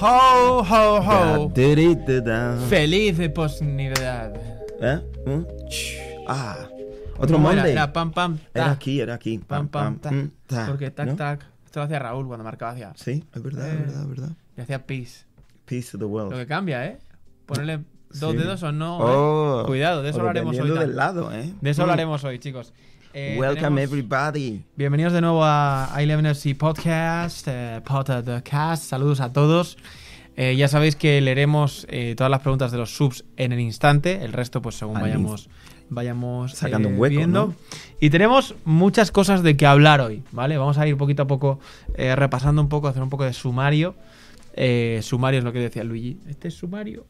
Ho, ho, ho. Feliz de posnivedad. ¿Eh? ¿Mm? Ah, otro ¿Cómo era? Monday. Era pam, pam. Era aquí, era aquí. Pam, pam, mm, Porque tac, ¿no? tac. Esto lo hacía Raúl cuando marcaba hacia. Sí, es verdad, Eh. es verdad, es verdad. Y hacía peace. Peace to the Lo world. que cambia, ¿eh? Ponerle dos Sí. dedos o no. ¿eh? Oh, Cuidado, de eso hablaremos hoy. del lado, ¿eh? De eso Mm. hablaremos hoy, chicos. Eh, Welcome everybody. Bienvenidos de nuevo a I11FC Podcast, eh, Podcast. Saludos a todos. Eh, ya sabéis que leeremos eh, todas las preguntas de los subs en el instante. El resto, pues según vayamos, vayamos Sacando un hueco, viendo. ¿no? Y tenemos muchas cosas de que hablar hoy, ¿vale? Vamos a ir poquito a poco repasando un poco, hacer un poco de sumario. Eh, sumario es lo que decía Luigi. Este es sumario.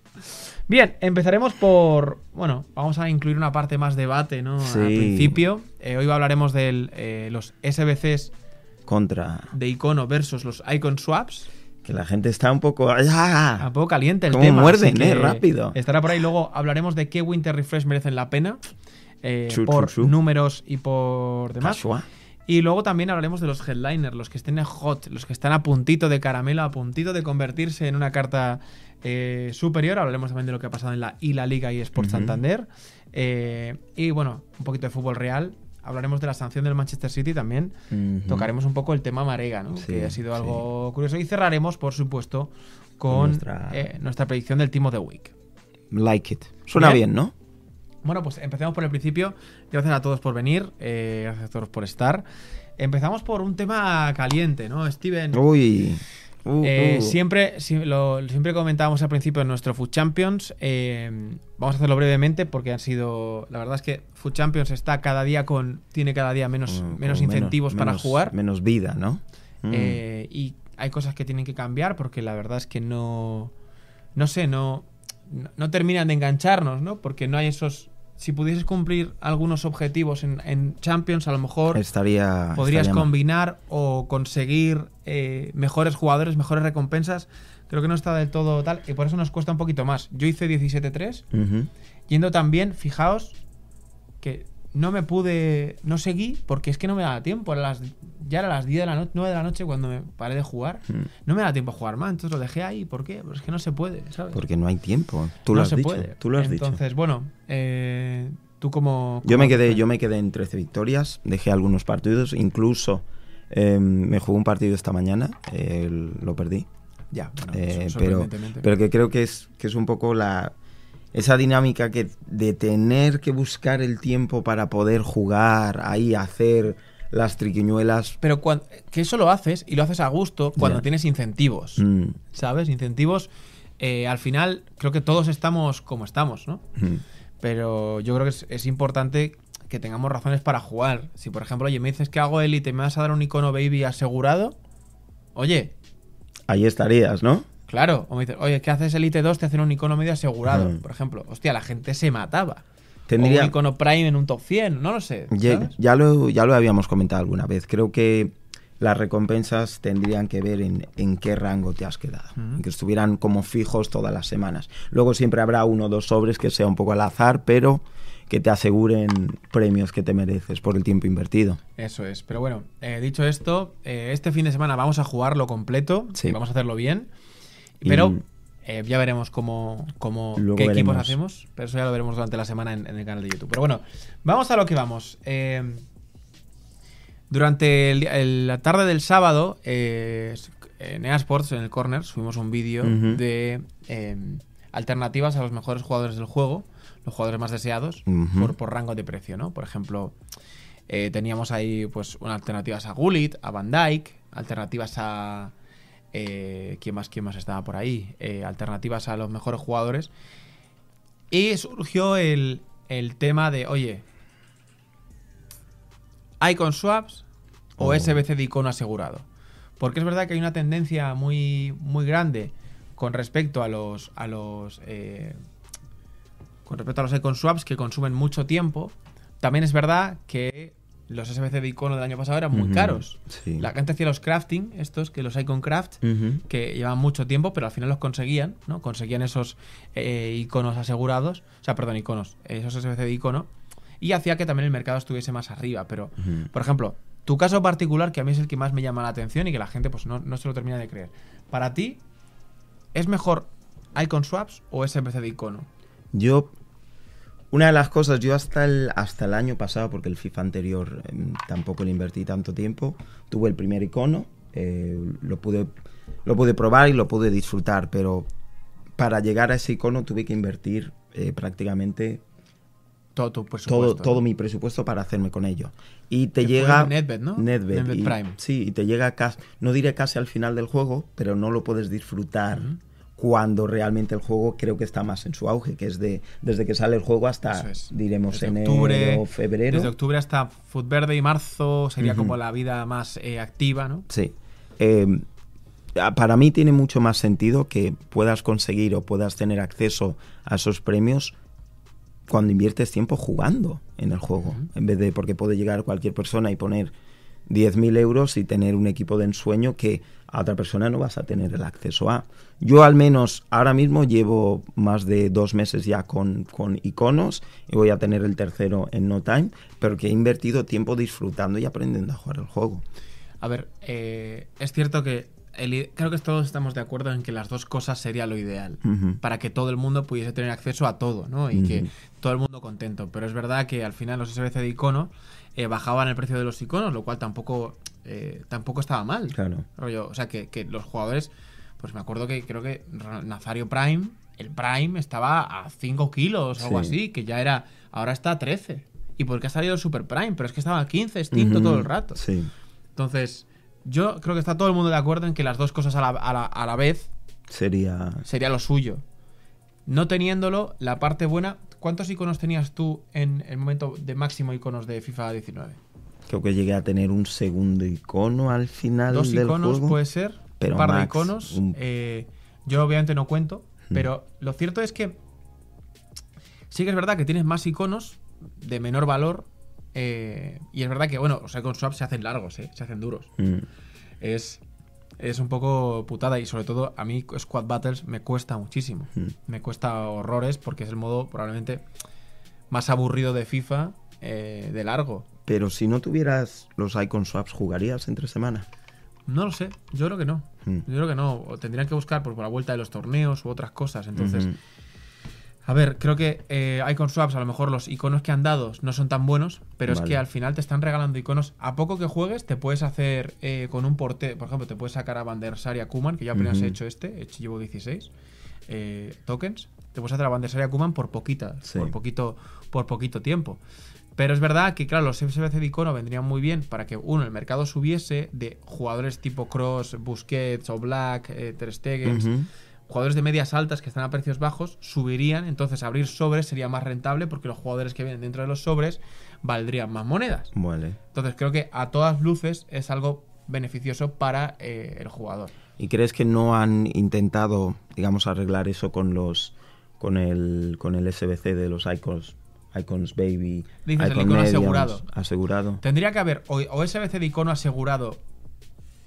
Bien, empezaremos por. Bueno, vamos a incluir una parte más debate, ¿no? Sí. Al principio. Eh, hoy hablaremos de los SBCs Contra. de icono versus los icon swaps. Que la gente está un poco. ¡Ah! Un poco caliente el tema. muerden, eh, rápido. Estará por ahí. Luego hablaremos de qué Winter Refresh merecen la pena. eh, por números y por demás. Y luego también hablaremos de los headliners, los que estén en hot, los que están a puntito de caramelo, a puntito de convertirse en una carta eh, superior. Hablaremos también de lo que ha pasado en la y la Liga y Sports Ujú. Santander. Eh, y bueno, un poquito de fútbol real. Hablaremos de la sanción del Manchester City también. Tocaremos un poco el tema Marega, ¿no? Sí, que ha sido sí. algo curioso. Y cerraremos, por supuesto, con Nuestra- eh, nuestra predicción del of the Week. Like it. Suena Bien. bien, ¿no? Bueno, pues empecemos por el principio. Gracias a todos por venir, eh, gracias a todos por estar. Empezamos por un tema caliente, ¿no, Steven? Uy. Uh, Eh, uh. siempre, si- lo, siempre comentábamos al principio en nuestro Food Champions. eh, vamos a hacerlo brevemente porque han sido. La verdad es que Food Champions está cada día con. tiene cada día menos, Mm, menos incentivos para menos- jugar. Menos vida, ¿no? Mm. Eh, y hay cosas que tienen que cambiar porque la verdad es que no. No sé. No, no terminan de engancharnos, ¿no? Porque no hay esos. Si pudieses cumplir algunos objetivos en, en Champions, a lo mejor estaría. podrías estaría mal. combinar o conseguir eh, mejores jugadores, mejores recompensas. Creo que no está del todo tal y por eso nos cuesta un poquito más. Yo hice 17-3, Ujú. yendo también, fijaos que no me pude, no seguí porque es que no me daba tiempo. Era las, ya era las 10 de la noche, 9 de la noche cuando me paré de jugar. Mm. No me da tiempo a jugar más, entonces lo dejé ahí. ¿Por qué? Pues es que no se puede, ¿sabes? Porque no hay tiempo. Tú no lo has se dicho. puede. Tú lo has dicho. entonces, bueno, eh, tú como... Yo me quedé, yo me quedé en 13 victorias, dejé algunos partidos, incluso eh, me jugué un partido esta mañana, eh, lo perdí. Ya, bueno, Eh, pero, pero que creo que es, que es un poco la esa dinámica que de tener que buscar el tiempo para poder jugar ahí, hacer las triquiñuelas. Pero cuan- que eso lo haces y lo haces a gusto cuando tienes incentivos, mm, ¿sabes? Incentivos, eh, al final creo que todos estamos como estamos, ¿no? mm. Pero yo creo que es, es importante que tengamos razones para jugar. Si, por ejemplo, oye, me dices que hago élite y me vas a dar un icono baby asegurado, oye, Ahí estarías, ¿no? Claro. O me dices, oye, ¿qué haces élite 2? Te hacen un icono medio asegurado, por ejemplo. Hostia, la gente se mataba. Tendría- O un icono prime en un top 100, no lo sé. Ya, lo, ya lo habíamos comentado alguna vez. Creo que las recompensas tendrían que ver en, en qué rango te has quedado. Que estuvieran como fijos todas las semanas. Luego siempre habrá uno o dos sobres que sea un poco al azar, pero que te aseguren premios que te mereces por el tiempo invertido. Eso es. Pero bueno, eh, dicho esto, eh, este fin de semana vamos a jugarlo completo. Sí. Vamos a hacerlo bien. Y- Pero eh, ya veremos cómo, cómo qué equipos hacemos. Pero eso ya lo veremos durante la semana en, en el canal de YouTube. Pero bueno, vamos a lo que vamos. Eh, durante el- el- la tarde del sábado, eh, en EA Sports, en el corner, subimos un vídeo de eh, alternativas a los mejores jugadores del juego, los jugadores más deseados, por rango de precio, ¿no? Por ejemplo, eh, teníamos ahí pues unas alternativas a Gullit, a Van Dyke, alternativas a... Eh, ¿quién, más, ¿Quién más estaba por ahí? Eh, alternativas a los mejores jugadores. Y surgió el, el tema de, oye, Icon Swaps o Oh. SBC de icono asegurado. Porque es verdad que hay una tendencia muy, muy grande con respecto a los, a los eh, con respecto a los icon swaps que consumen mucho tiempo. También es verdad que los SBC de icono del año pasado eran muy caros. sí. La gente hacía los crafting, estos, que los icon craft, que llevaban mucho tiempo, pero al final los conseguían, ¿no? Conseguían esos eh, iconos asegurados, o sea, perdón, iconos, esos SBC de icono, y hacía que también el mercado estuviese más arriba. Pero, por ejemplo, tu caso particular, que a mí es el que más me llama la atención y que la gente pues no, no se lo termina de creer. Para ti, ¿es mejor Icon Swaps o SBC de icono? Yo, una de las cosas, yo hasta el, hasta el año pasado, porque el FIFA anterior em, tampoco le invertí tanto tiempo, tuve el primer icono, eh, lo, pude, lo pude probar y lo pude disfrutar, pero para llegar a ese icono tuve que invertir eh, prácticamente Todo tu todo, presupuesto. todo ¿no? mi presupuesto para hacerme con ello. Y te Que llega... Netbet, ¿no? Netbet, Netbet y- Prime. Sí, y te llega casi, no diré casi al final del juego, pero no lo puedes disfrutar. Cuando realmente el juego creo que está más en su auge, que es de desde que sale el juego hasta, es. diremos, Desde enero, octubre, febrero. Desde octubre hasta Foot Verde y marzo sería como la vida más eh, activa, ¿no? Sí. Eh, a- para mí tiene mucho más sentido que puedas conseguir o puedas tener acceso a esos premios cuando inviertes tiempo jugando en el juego. En vez de, porque puede llegar cualquier persona y poner 10.000 euros y tener un equipo de ensueño que a otra persona no vas a tener el acceso a. Yo al menos ahora mismo llevo más de dos meses ya con, con iconos y voy a tener el tercero en no time, pero que he invertido tiempo disfrutando y aprendiendo a jugar el juego. A ver, eh, es cierto que el i- creo que todos estamos de acuerdo en que las dos cosas sería lo ideal. Para que todo el mundo pudiese tener acceso a todo, ¿no? Y que todo el mundo contento. Pero es verdad que al final los SBC de icono eh, bajaban el precio de los iconos, lo cual tampoco, eh, tampoco estaba mal. Claro. Rollo, o sea, que, que los jugadores, pues me acuerdo que creo que Nazario Prime, el Prime estaba a 5 kilos o algo Sí. así, que ya era, ahora está a 13. ¿Y por qué ha salido el Super Prime? Pero es que estaba a 15, extinto todo el rato. Sí. Entonces, yo creo que está todo el mundo de acuerdo en que las dos cosas a la, a la- a la vez Sería. sería lo suyo. No teniéndolo, la parte buena. ¿Cuántos iconos tenías tú en el momento de máximo iconos de FIFA 19? Creo que llegué a tener un segundo icono al final Dos del iconos juego. puede ser. pero un par de iconos. un- eh, yo obviamente no cuento. Hmm. Pero lo cierto es que sí que es verdad que tienes más iconos de menor valor. eh, y es verdad que, bueno, los icon swaps se hacen largos, eh, se hacen duros. Mm, Es, es un poco putada y sobre todo a mí Squad Battles me cuesta muchísimo. Mm. Me cuesta horrores porque es el modo probablemente más aburrido de FIFA eh, de largo. Pero si no tuvieras los icon swaps, ¿jugarías entre semana? No lo sé, yo creo que no. Mm. Yo creo que no. O tendrían que buscar pues, por la vuelta de los torneos u otras cosas. Entonces. A ver, creo que eh, Icon Swaps, a lo mejor los iconos que han dado no son tan buenos, pero es que al final te están regalando iconos. A poco que juegues, te puedes hacer eh, con un porte, por ejemplo, te puedes sacar a Van der Sar y a Kuman, que yo apenas he hecho este, he hecho- llevo 16 eh, tokens. Te puedes hacer a Van der Sar y a Kuman por poquita, Sí. por poquito, por poquito tiempo. Pero es verdad que, claro, los SBC de icono vendrían muy bien para que, uno, el mercado subiese de jugadores tipo Cross, Busquets o Black, eh, Ter Stegen. Jugadores de medias altas que están a precios bajos subirían, entonces abrir sobres sería más rentable porque los jugadores que vienen dentro de los sobres valdrían más monedas. Vale. Entonces creo que a todas luces es algo beneficioso para eh, el jugador. ¿Y crees que no han intentado, digamos, arreglar eso con los con el con el SBC de los icons, icons baby, Dices, el icon icono mediums, asegurado. asegurado? Tendría que haber o, o SBC de icono asegurado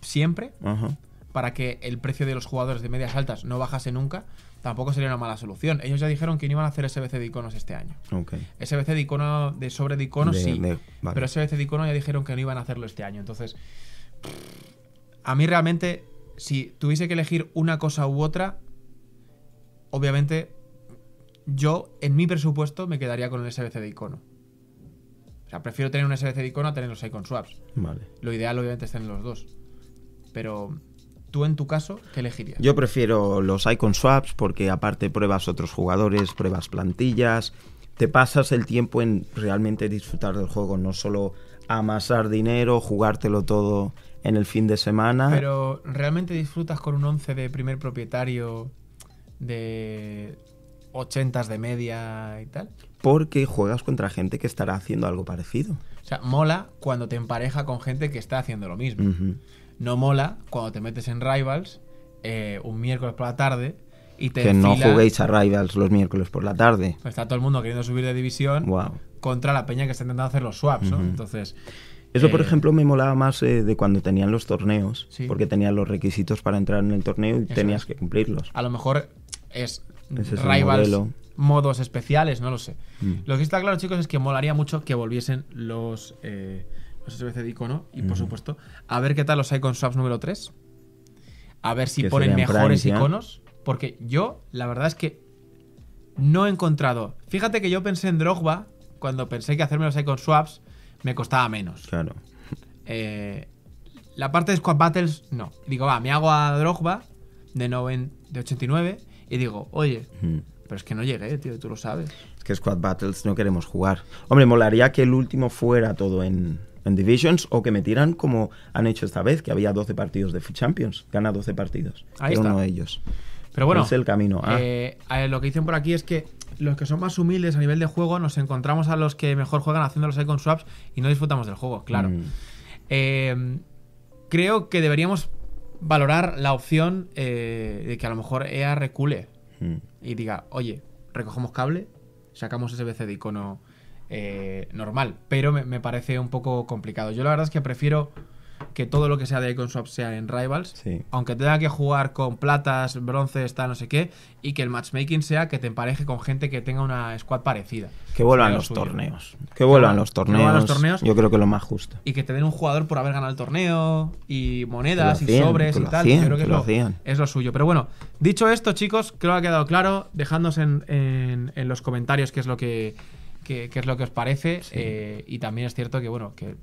siempre Ajá. Para que el precio de los jugadores de medias altas no bajase nunca. Tampoco sería una mala solución. Ellos ya dijeron que no iban a hacer SBC de iconos este año. SBC de icono de sobre de iconos De- sí. de- vale. Pero SBC de icono ya dijeron que no iban a hacerlo este año. Entonces, a mí realmente, si tuviese que elegir una cosa u otra, obviamente yo en mi presupuesto me quedaría con el SBC de icono. O sea, prefiero tener un SBC de icono a tener los icon swaps. Vale. Lo ideal obviamente es tener los dos. Pero tú en tu caso, ¿qué elegirías? Yo prefiero los icon swaps porque aparte pruebas otros jugadores, pruebas plantillas, te pasas el tiempo en realmente disfrutar del juego, no solo amasar dinero, jugártelo todo en el fin de semana. Pero ¿realmente disfrutas con un 11 de primer propietario de 80 de media y tal? Porque juegas contra gente que estará haciendo algo parecido. O sea, mola cuando te empareja con gente que está haciendo lo mismo. Ujú. No mola cuando te metes en Rivals eh, un miércoles por la tarde y te Que no juguéis a Rivals los miércoles por la tarde. Está todo el mundo queriendo subir de división Wow. contra la peña que está intentando hacer los swaps, ¿no? Ujú. Entonces... Eso, por eh, ejemplo, me molaba más eh, de cuando tenían los torneos, Sí. porque tenían los requisitos para entrar en el torneo y Eso tenías es. que cumplirlos. A lo mejor es Ese es el Rivals modelo. modos especiales, no lo sé. Mm. Lo que está claro, chicos, es que molaría mucho que volviesen los, eh, los SBC de icono y, por supuesto, a ver qué tal los Icon Swaps número 3. A ver si ponen mejores iconos. Porque yo, la verdad es que no he encontrado. Fíjate que yo pensé en Drogba cuando pensé que hacerme los Icon Swaps me costaba menos. Claro. Eh, la parte de Squad Battles, no. Digo, va, me hago a Drogba de, noven- de 89 y digo, oye, Mm. pero es que no llegué, tío, tú lo sabes. Es que Squad Battles no queremos jugar. Hombre, molaría que el último fuera todo en, en Divisions o que metieran como han hecho esta vez, que había 12 partidos de Champions. Gana 12 partidos. Ahí está. uno de ellos. Pero bueno, Es el camino. Ah, eh, eh, lo que dicen por aquí es que los que son más humildes a nivel de juego nos encontramos a los que mejor juegan haciendo los icon swaps y no disfrutamos del juego, claro. mm, Eh, creo que deberíamos valorar la opción eh, de que a lo mejor EA recule mm. y diga, oye, recogemos cable, sacamos SBC de icono eh, normal, pero me, me parece un poco complicado. Yo la verdad es que prefiero que todo lo que sea de Icon Swap sea en Rivals, Sí. aunque tenga que jugar con platas, bronces, tal, no sé qué, y que el matchmaking sea que te empareje con gente que tenga una squad parecida. Que vuelvan los suyo. torneos. Que vuelvan los torneos. los torneos. Yo creo que lo más justo. Y que te den un jugador por haber ganado el torneo, y monedas, y sobres, y tal. hacían, Yo creo que, lo lo, es lo suyo. Pero bueno, dicho esto, chicos, creo que ha quedado claro. Dejadnos en, en- en los comentarios qué es lo que, qué- qué es lo que os parece. eh, y también es cierto que, bueno, que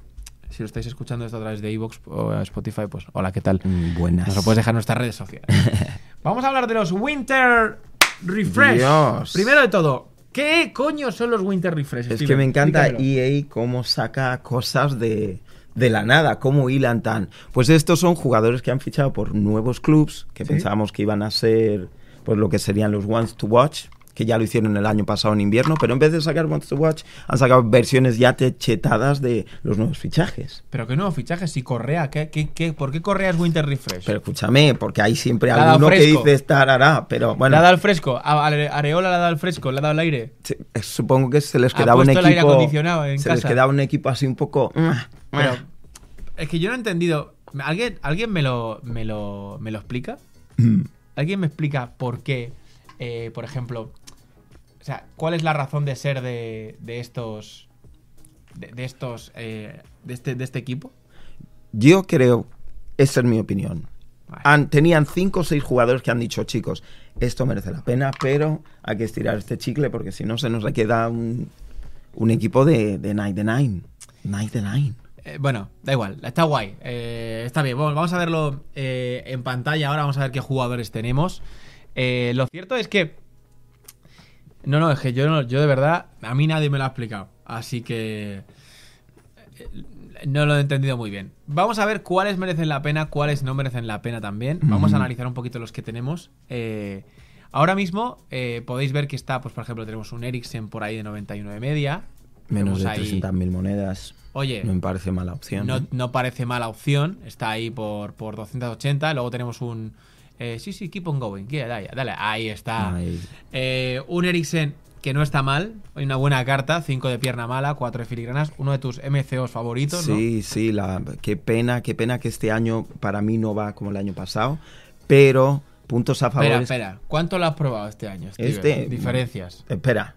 si lo estáis escuchando esto a través de Evox o Spotify, pues hola, ¿qué tal? Mm, Buenas. Nos lo puedes dejar en nuestras redes sociales. Vamos a hablar de los Winter Refresh. Dios. Primero de todo, ¿qué coño son los Winter Refresh? Es Steven? que me encanta. EA cómo saca cosas de, de la nada, cómo hilan tan. Pues estos son jugadores que han fichado por nuevos clubs, que Sí. pensábamos que iban a ser pues lo que serían los Ones to Watch, que ya lo hicieron el año pasado en invierno, pero en vez de sacar Ones to Watch, han sacado versiones ya techetadas de los nuevos fichajes. Pero qué nuevo fichaje, si Correa, ¿qué, qué, qué, por qué Correa es Winter Refresh? Pero escúchame, porque hay siempre alguno que fresco. dice estará, pero le ha bueno, dado el fresco, a Ale- Areola le ha dado el fresco, le ha dado el aire. se- supongo que se les quedaba un puesto el aire equipo acondicionado en se les quedaba un equipo así un poco Pero es que yo no he entendido. ¿Alguien, alguien me, lo, me, lo, me lo explica? Mm. ¿Alguien me explica por qué, eh, por ejemplo, sea, cuál es la razón de ser de, de estos, de, de estos, eh, de este, de este equipo? Yo creo, esa es mi opinión. Vale. Han- tenían cinco o seis jugadores que han dicho, chicos, esto merece la pena, pero hay que estirar este chicle porque si no se nos queda un, un equipo de, de Night the Nine. Night the Nine. Eh, bueno, da igual, está guay, eh, está bien. Bueno, vamos a verlo eh, en pantalla ahora, vamos a ver qué jugadores tenemos. Lo cierto es que... No, no, es que yo, no- yo de verdad, a mí nadie me lo ha explicado, así que... eh, No lo he entendido muy bien. Vamos a ver cuáles merecen la pena, cuáles no merecen la pena también. Vamos a analizar un poquito los que tenemos. Eh, ahora mismo eh, podéis ver que está, pues por ejemplo, tenemos un Eriksen por ahí de 91 de media. Menos Tenemos de ahí- 300.000 monedas. Oye, No me parece mala opción. no, ¿eh? no parece mala opción. Está ahí por, por 280. Luego tenemos un. Eh, sí, sí, keep on going. Yeah, dale, dale. Ahí está. Ahí. Eh, un Eriksen que no está mal. Hay una buena carta. 5 de pierna mala, 4 de filigranas. Uno de tus MCOs favoritos, ¿no? Sí, sí, la, qué pena, qué pena que este año para mí no va como el año pasado, pero puntos a favor. Espera, espera. ¿Cuánto lo has probado este año, Steven? Este- Diferencias. Espera,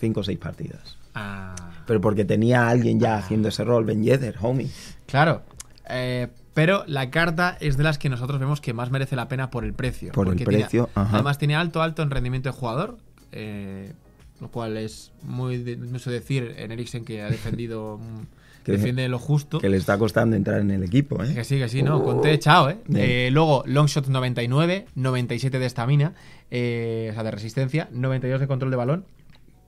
cinco o seis partidas. Ah, Pero porque tenía a alguien ya haciendo ese rol, Ben Yedder, homie. claro. Eh, pero la carta es de las que nosotros vemos que más merece la pena por el precio. Por el tiene- precio, ajá. además tiene alto, alto en rendimiento de jugador. eh, lo cual es muy de- mucho decir en Eriksen que ha defendido mm, Que- defiende lo justo. Que le está costando entrar en el equipo, ¿eh? Que sí, que sí, no. Conté, chao, ¿eh? Eh, Luego, Longshot 99, 97 de estamina, eh, o sea, de resistencia, 92 de control de balón,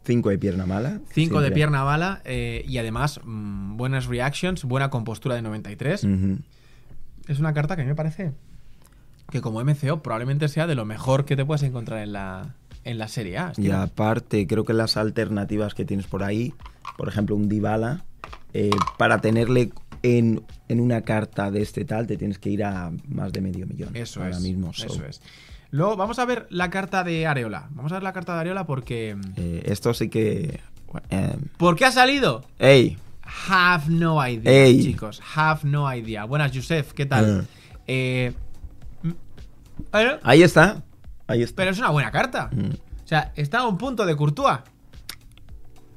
Cinco de pierna mala. 5 de pierna bala eh, y además mm, buenas reactions, buena compostura de 93. Ujú. Es una carta que a mí me parece que como MCO probablemente sea de lo mejor que te puedes encontrar en la, en la Serie A. Y aparte, creo que las alternativas que tienes por ahí, por ejemplo, un Dybala, eh, para tenerle en, en una carta de este tal, te tienes que ir a más de medio millón. Eso ahora es. mismo. so, Eso es. Luego vamos a ver la carta de Areola. Vamos a ver la carta de Areola porque... eh, esto sí que. eh, ¿Por qué ha salido? ¡Ey! Have no idea, Ey. chicos. Have no idea. Buenas, Yusef, ¿qué tal? Eh, mm, bueno, Ahí está. Ahí está. pero es una buena carta. Mm. O sea, está a un punto de Courtois.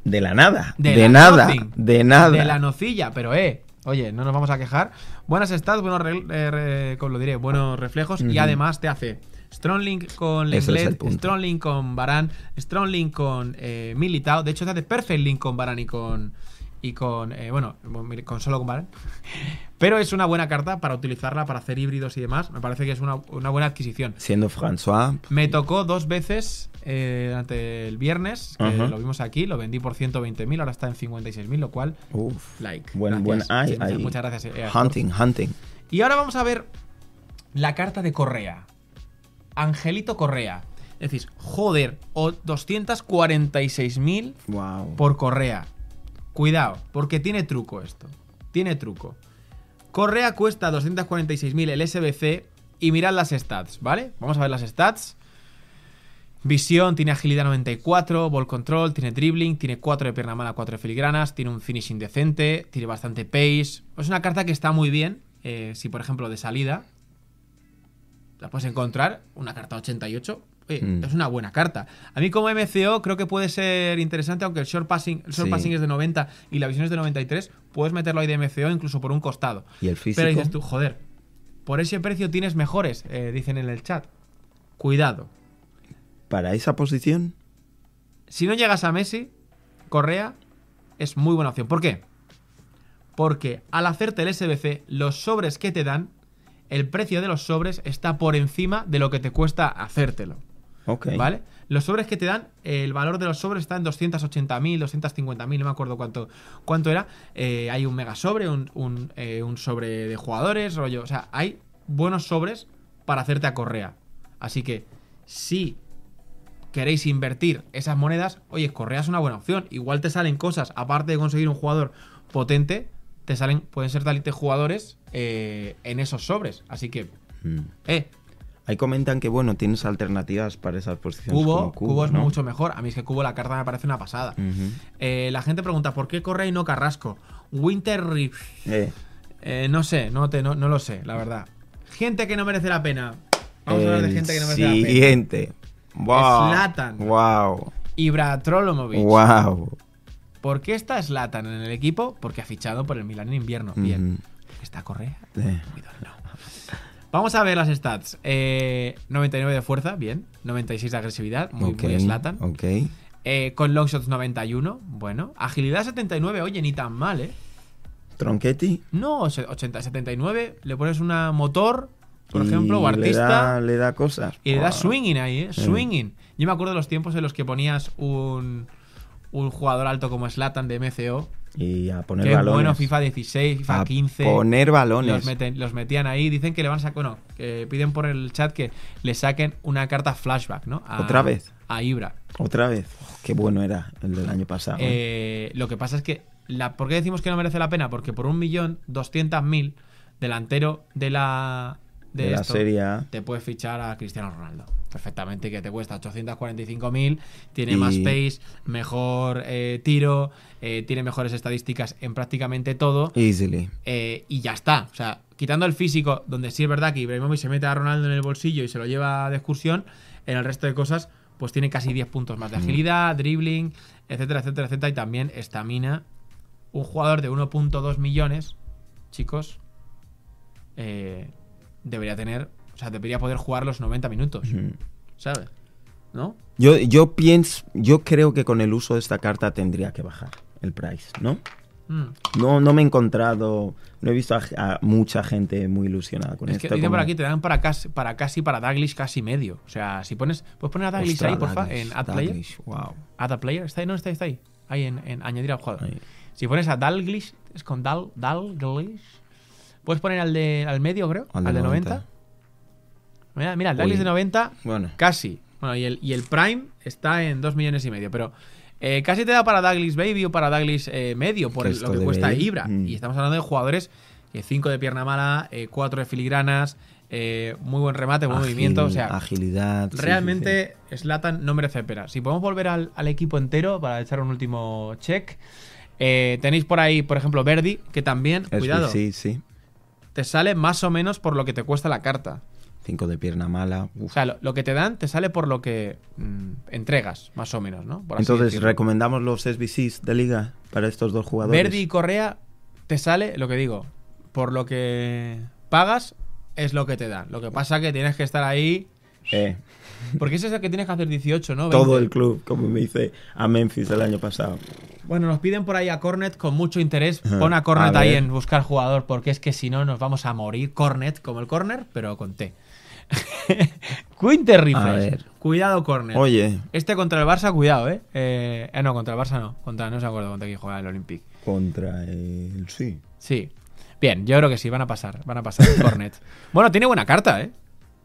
De la nada. De, De, la nada. nothing. De nada. De la nocilla, pero eh. Oye, no nos vamos a quejar. Buenas stats, buenos, eh, re- ¿cómo lo diré? buenos reflejos y además te hace Strong Link con es Lenglet, punto. Strong Link con Baran, Strong Link con eh, Militao. De hecho, te hace Perfect Link con Baran y con. Y con. eh, bueno, con solo con. Pero es una buena carta para utilizarla para hacer híbridos y demás. Me parece que es una, una buena adquisición. Siendo François. Me tocó dos veces eh, durante el viernes, que lo vimos aquí, lo vendí por 120.000, ahora está en 56.000, lo cual, Uf. like. Buen, Gracias. buen. Sí, muchas- gracias. eh, Hunting, hunting. Y ahora vamos a ver la carta de Correa. Angelito Correa. Es decir, joder, o 246.000 Wow. por Correa. Cuidado, porque tiene truco esto. Tiene truco. Correa cuesta 246.000 el SBC y mirad las stats, ¿vale? Vamos a ver las stats. Visión, tiene agilidad 94, ball control, tiene dribbling, tiene 4 de pierna mala, 4 de filigranas, tiene un finishing decente, tiene bastante pace. Es una carta que está muy bien. eh, si, por ejemplo, de salida la puedes encontrar, una carta 88. Oye, Mm. Es una buena carta. A mí como MCO creo que puede ser interesante, aunque el short passing, el short Sí. passing es de 90 y la visión es de 93, puedes meterlo ahí de MCO incluso por un costado. ¿Y el físico? Pero dices tú, joder, por ese precio tienes mejores, eh, dicen en el chat. Cuidado. Para esa posición. Si no llegas a Messi, Correa es muy buena opción. ¿Por qué? Porque al hacerte el SBC, los sobres que te dan, el precio de los sobres está por encima de lo que te cuesta hacértelo. Ok. ¿Vale? Los sobres que te dan, el valor de los sobres está en 280.000, 250.000, no me acuerdo cuánto, cuánto era. Eh, hay un mega sobre, un, un, eh, un sobre de jugadores, rollo. O sea, hay buenos sobres para hacerte a Correa. Así que, si queréis invertir esas monedas, oye, Correa es una buena opción. Igual te salen cosas, aparte de conseguir un jugador potente, te salen, pueden ser talite jugadores eh, en esos sobres. Así que, Mm. eh, Ahí comentan que, bueno, tienes alternativas para esas posiciones. Cubo, como Cubo, es ¿no? mucho mejor. A mí es que Cubo la carta me parece una pasada. Eh, la gente pregunta, ¿por qué Correa y no Carrasco? Winter Rift. Eh, Eh, no sé, no, te, no, no lo sé, la verdad. Gente que no merece la pena. Vamos a hablar de gente que no merece la pena. Siguiente. Wow. Zlatan. Wow. Ibra Trolomovic. Wow. ¿Por qué está Slatan en el equipo? Porque ha fichado por el Milan en invierno. Bien. ¿Está Correa? Eh, Cuidado, no. Vamos a ver las stats. Eh, 99 de fuerza, bien. 96 de agresividad, muy, ok, muy Zlatan. Ok. Eh, con longshots 91, bueno. Agilidad 79, oye, ni tan mal, ¿eh? Tronchetti. No, se- 80, 79, le pones una motor, por y ejemplo, o Le artista, da, le da cosas. y le Wow. swinging ahí, ¿eh? Swinging. Yo me acuerdo de los tiempos en los que ponías un, un jugador alto como Slatan de MCO, Y a poner que balones. bueno, FIFA 16, FIFA A 15. Poner balones. Los, meten- los metían ahí, dicen que le van a sacar, bueno, que piden por el chat que le saquen una carta flashback, ¿no? A- ¿Otra vez? A Ibra. Otra vez. Oh, qué bueno era el del año pasado. ¿eh? Eh, lo que pasa es que, la, ¿por qué decimos que no merece la pena? Porque por un millón doscientos mil delantero de la de, de la esto, Serie A. te puedes fichar a Cristiano Ronaldo. Perfectamente, que te cuesta 845.000, tiene Y- más pace, mejor eh, tiro, eh, tiene mejores estadísticas en prácticamente todo. Easily. eh, y ya está. O sea, quitando el físico, donde sí es verdad que Ibrahimovic se mete a Ronaldo en el bolsillo y se lo lleva de excursión, en el resto de cosas, pues tiene casi 10 puntos más de agilidad, dribbling, etcétera, etcétera, etcétera. Y también estamina. Un jugador de 1.2 millones, chicos, debería tener, o sea, debería poder jugar los 90 minutos. ¿sabes? ¿No? Yo, yo pienso, yo creo que con el uso de esta carta tendría que bajar el price, ¿no? Mm. No, no me he encontrado, no he visto a, a mucha gente muy ilusionada con Es esto. que dicen por como- aquí, te dan para casi, para casi para Daglish casi medio. O sea, si pones. ¿Puedes poner a Daglish Ostras, ahí, porfa? En Add Player. Wow. Add a Player. ¿Está ahí? No, está, está ahí. Ahí en, en añadir al jugador. Ahí. Si pones a Dalglish, es con Dal, Dalglish. Puedes poner al de al medio, creo. Al, de 90. Mira, mira, el Uy. de 90, Bueno, casi. Bueno, y el, y el Prime está en 2 millones y medio. Pero eh, casi te da para Douglas Baby o para Douglas eh, medio por el- lo que cuesta Bale, Ibra. mm. Y estamos hablando de jugadores 5 de pierna mala, 4 de filigranas, eh, muy buen remate, buen movimiento. O sea, agilidad. sí, sí, realmente Slatan no merece pena. Si podemos volver al, al equipo entero para echar un último check. eh, tenéis por ahí, por ejemplo, Verdi, que también, sí. Es- cuidado, Sí, sí. te sale más o menos por lo que te cuesta la carta. 5 de pierna mala. O uf. sea, lo, lo que te dan te sale por lo que mm, entregas, más o menos, ¿no? Por Entonces, decirlo. ¿recomendamos los SBCs de liga para estos dos jugadores? Verdi y Correa te sale, lo que digo, por lo que pagas es lo que te dan. Lo que pasa que tienes que estar ahí, Eh, porque ese es el que tienes que hacer 18, ¿no? todo 20. el club, como me dice a Memphis el año pasado. Bueno, nos piden por ahí a Cornet con mucho interés. Pon a Cornet A ahí en buscar jugador, porque es que si no nos vamos a morir. Cornet, como el corner, pero con T. Quinter A ver. Cuidado, Cornet. Oye, Este contra el Barça, cuidado, ¿eh? eh eh, no, contra el Barça no. Contra, no se acuerdo contra quién juega el Olympic. contra el sí. Sí. Bien, yo creo que sí, van a pasar. Van a pasar el Cornet. bueno, tiene buena carta, ¿eh?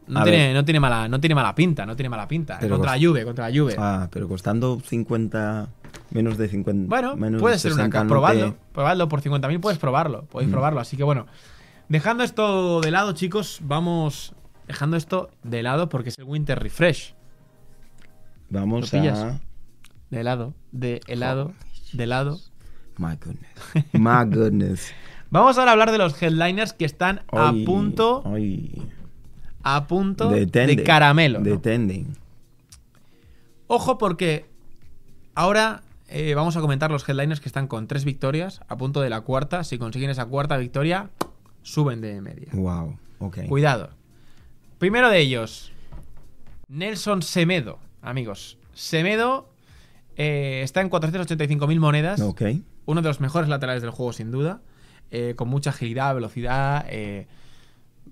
No tiene, no, tiene mala, no tiene mala pinta, no tiene mala pinta. Pero contra la Juve, contra la Juve. Ah, pero costando 50, menos de 50. Bueno, menos puede de ser una 60, ca- no probadlo, probadlo por 50.000 puedes probarlo, podéis Mm. probarlo, así que bueno, dejando esto de lado, chicos, vamos dejando esto de lado porque es el Winter Refresh, Vamos a. de lado, de helado, de lado. My goodness. My goodness. Vamos ahora a hablar de los headliners que están a punto a punto De caramelo. De. Ojo porque ahora eh, vamos a comentar los headliners que están con tres victorias, a punto de la cuarta, si consiguen esa cuarta victoria, suben de media. Wow. Ok. Cuidado. Primero de ellos, Nelson Semedo, amigos. Semedo eh, está en 485.000 monedas. Ok. Uno de los mejores laterales del juego, sin duda. eh, con mucha agilidad, velocidad. eh,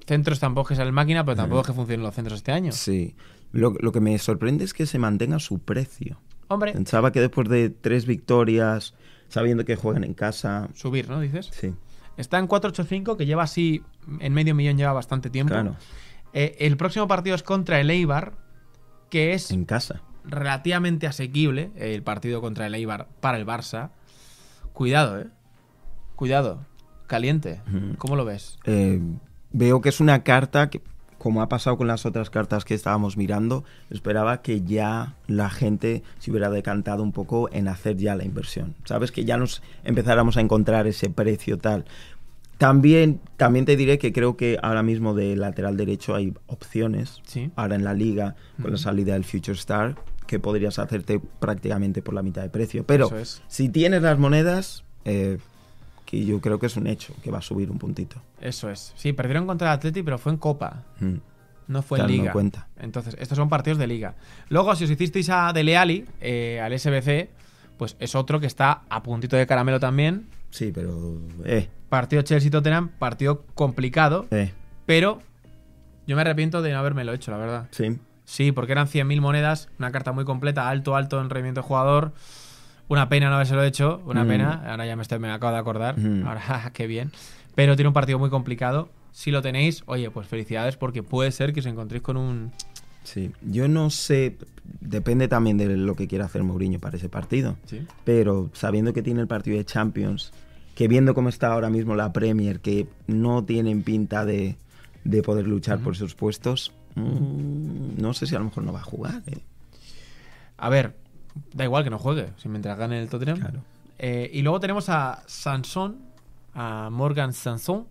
centros tampoco es que el máquina, pero tampoco es que funcionen los centros este año. Sí. Lo, lo que me sorprende es que se mantenga su precio. Hombre, Pensaba que después de tres victorias, sabiendo que juegan en casa. subir, ¿no? Dices. Sí, Está en 485, que lleva así en medio millón, lleva bastante tiempo. claro. Eh, el próximo partido es contra el Eibar, que es En casa. relativamente asequible el partido contra el Eibar para el Barça. Cuidado, eh. Cuidado. Caliente. ¿Cómo lo ves? Eh, veo que es una carta que, como ha pasado con las otras cartas que estábamos mirando, esperaba que ya la gente se hubiera decantado un poco en hacer ya la inversión. ¿Sabes? Que ya nos empezáramos a encontrar ese precio tal. También, también te diré que creo que ahora mismo de lateral derecho hay opciones. Sí. Ahora en la liga, con la salida del Future Star, que podrías hacerte prácticamente por la mitad de precio. Pero es. si tienes las monedas, eh, que yo creo que es un hecho, que va a subir un puntito. Eso es. Sí, perdieron contra el Atleti, pero fue en Copa. Mm. No fue Claro, en no Liga. cuenta. Entonces, estos son partidos de Liga. Luego, si os hicisteis a Dele Alli, eh, al SBC, pues es otro que está a puntito de caramelo también. Sí, pero. Eh, Partido Chelsea-Tottenham, partido complicado, eh. pero yo me arrepiento de no habérmelo hecho, la verdad. Sí. Sí, porque eran 100.000 monedas, una carta muy completa, alto, alto en rendimiento de jugador. Una pena no habérselo hecho, una Mm. pena. Ahora ya me, estoy, me acabo de acordar. Mm. Ahora, qué bien. Pero tiene un partido muy complicado. Si lo tenéis, oye, pues felicidades porque puede ser que os encontréis con un... Sí. Yo no sé. Depende también de lo que quiera hacer Mourinho para ese partido. Sí. Pero sabiendo que tiene el partido de Champions, que viendo cómo está ahora mismo la Premier, que no tienen pinta de, de poder luchar por sus puestos, mm, no sé si a lo mejor no va a jugar. eh. A ver, da igual que no juegue, si mientras gane el Tottenham. Claro. Eh, y luego tenemos a Sanson, a Morgan Sanson,